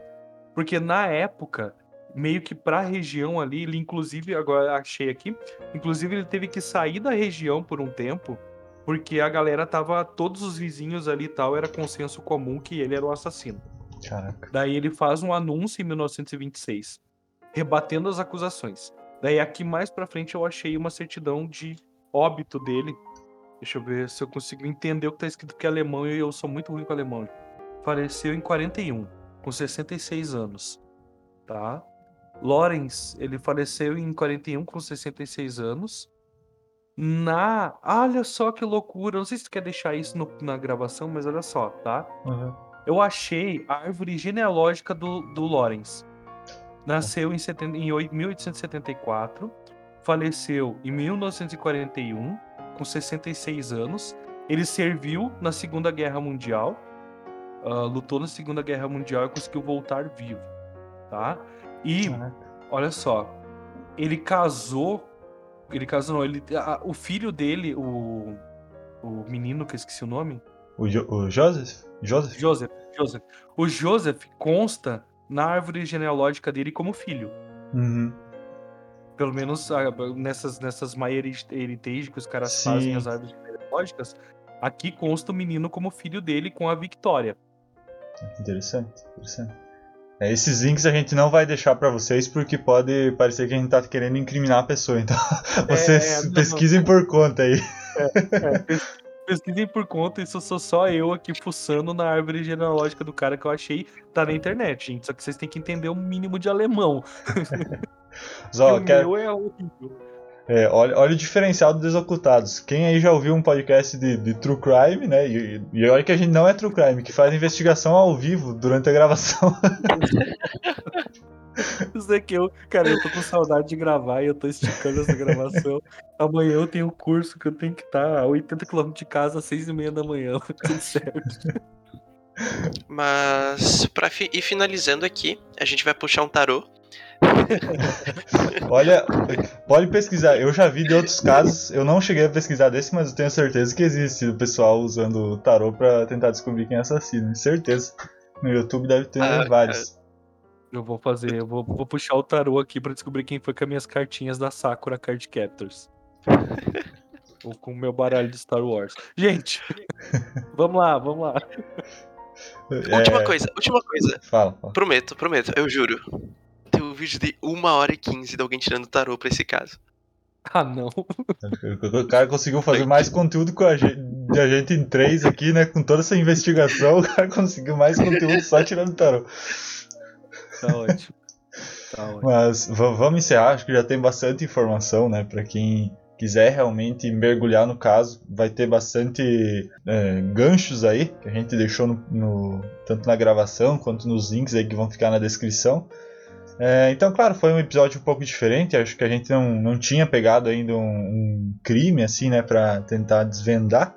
Porque na época, meio que pra região ali, ele inclusive, agora achei aqui, inclusive ele teve que sair da região por um tempo, porque a galera tava, todos os vizinhos ali e tal, era consenso comum que ele era o assassino. caraca. Daí ele faz um anúncio em 1926, rebatendo as acusações. Daí aqui mais pra frente eu achei uma certidão de óbito dele. Deixa eu ver se eu consigo entender o que tá escrito porque é alemão e eu sou muito ruim com alemão. Faleceu em 41, com 66 anos. Tá? Lawrence, ele faleceu em 41 com 66 anos. Na. Olha só que loucura. Não sei se tu quer deixar isso no- na gravação, mas olha só, tá? Uhum. Eu achei a árvore genealógica do, do Lawrence. Nasceu em, seten- em oi- 1874, faleceu em 1941, com 66 anos. Ele serviu na Segunda Guerra Mundial, ah, lutou na Segunda Guerra Mundial e conseguiu voltar vivo, tá? E Caraca. olha só, ele casou, ele casou não, ele, a- o filho dele, o, o menino que eu esqueci o nome, O, jo o Joseph? Joseph? Joseph, Joseph. O Joseph consta na árvore genealógica dele como filho. Uhum. Pelo menos ah, nessas, nessas My Heritage que os caras Sim. fazem as árvores genealógicas, aqui consta o menino como filho dele com a Victoria. Interessante, interessante. É, esses links a gente não vai deixar pra vocês porque pode parecer que a gente tá querendo incriminar a pessoa. Então vocês é, não, pesquisem por conta aí. Pesquisem por conta, isso sou só eu aqui fuçando na árvore genealógica do cara que eu achei. Tá na internet, gente. Só que vocês têm que entender o mínimo de alemão. Mas, ó, que o quero- meu é horrível. É, olha, olha o diferencial do Desocultados. Quem aí já ouviu um podcast de, de True Crime, né? E, e olha que a gente não é True Crime, que faz investigação ao vivo durante a gravação. Isso aqui eu, cara, eu tô com saudade de gravar e eu tô esticando essa gravação. Amanhã eu tenho um curso que eu tenho que estar a 80 km de casa às 6 e meia da manhã. Tudo certo. Mas pra fi- ir finalizando aqui, a gente vai puxar um tarô. Olha, pode pesquisar. Eu já vi de outros casos, eu não cheguei a pesquisar desse, mas eu tenho certeza que existe o pessoal usando o tarô pra tentar descobrir quem é assassino. Certeza. No YouTube deve ter Ah, vários. Eu vou fazer, eu vou, vou puxar o tarô aqui pra descobrir quem foi com as minhas cartinhas da Sakura Card Captors. Ou com o meu baralho de Star Wars. Gente, vamos lá, vamos lá. Última É, coisa, última coisa. Fala, fala. Prometo, prometo, eu juro. Um vídeo de 1 hora e 15 de alguém tirando tarô pra esse caso. Ah, não. O cara conseguiu fazer mais conteúdo com a gente, de a gente em três aqui, né? Com toda essa investigação, o cara conseguiu mais conteúdo só tirando tarô. Tá ótimo. Tá ótimo. Mas va- vamos encerrar, acho que já tem bastante informação, né? Pra quem quiser realmente mergulhar no caso, vai ter bastante é, ganchos aí que a gente deixou no, no, tanto na gravação quanto nos links aí que vão ficar na descrição. É, então, claro, foi um episódio um pouco diferente. Acho que a gente não, não tinha pegado ainda um, um crime assim, né, para tentar desvendar.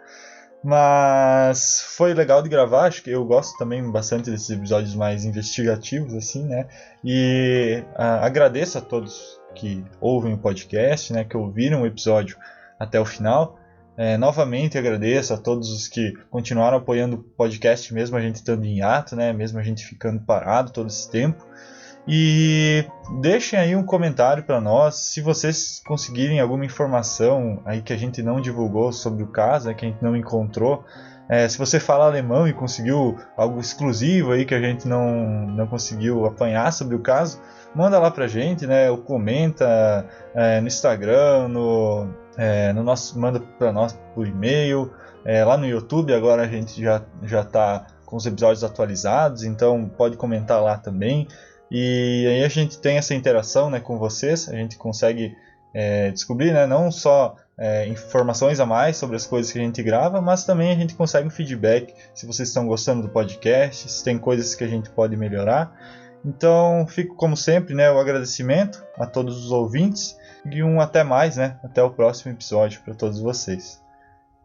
Mas foi legal de gravar, acho que eu gosto também bastante desses episódios mais investigativos, assim, né? E a, agradeço a todos que ouvem o podcast, né? Que ouviram o episódio até o final. É, novamente agradeço a todos os que continuaram apoiando o podcast, mesmo a gente estando em ato, né? Mesmo a gente ficando parado todo esse tempo. E deixem aí um comentário para nós se vocês conseguirem alguma informação aí que a gente não divulgou sobre o caso, né, que a gente não encontrou. É, se você fala alemão e conseguiu algo exclusivo aí que a gente não, não conseguiu apanhar sobre o caso, manda lá pra gente, né? Ou comenta é, no Instagram, no, é, no nosso, manda para nós por e-mail. É, lá no YouTube agora a gente já, já tá com os episódios atualizados, então pode comentar lá também. E aí a gente tem essa interação né, com vocês, a gente consegue é, descobrir né, não só é, informações a mais sobre as coisas que a gente grava, mas também a gente consegue um feedback se vocês estão gostando do podcast, se tem coisas que a gente pode melhorar. Então fico como sempre né, o agradecimento a todos os ouvintes e um até mais, né? Até o próximo episódio para todos vocês.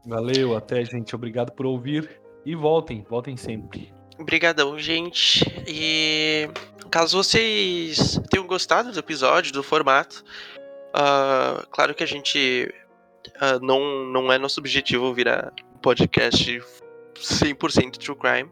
Valeu, até gente, obrigado por ouvir e voltem, voltem sempre. Obrigadão, gente. E caso vocês tenham gostado do episódio, do formato, uh, claro que a gente uh, não, não é nosso objetivo virar um podcast 100% true crime.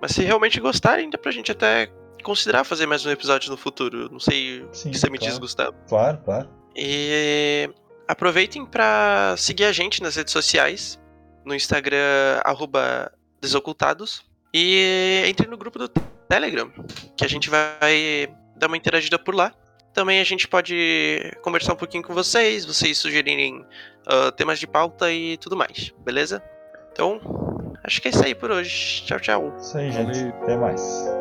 Mas se realmente gostarem, dá pra gente até considerar fazer mais um episódio no futuro. Não sei Sim, o que você me claro. diz, Gustavo. Claro, claro. E aproveitem para seguir a gente nas redes sociais, no Instagram arroba desocultados e entre no grupo do Telegram, que a gente vai dar uma interagida por lá. Também a gente pode conversar um pouquinho com vocês, vocês sugerirem ah, temas de pauta e tudo mais, beleza? Então, acho que é isso aí por hoje. Tchau, tchau. Isso aí, gente. Até mais.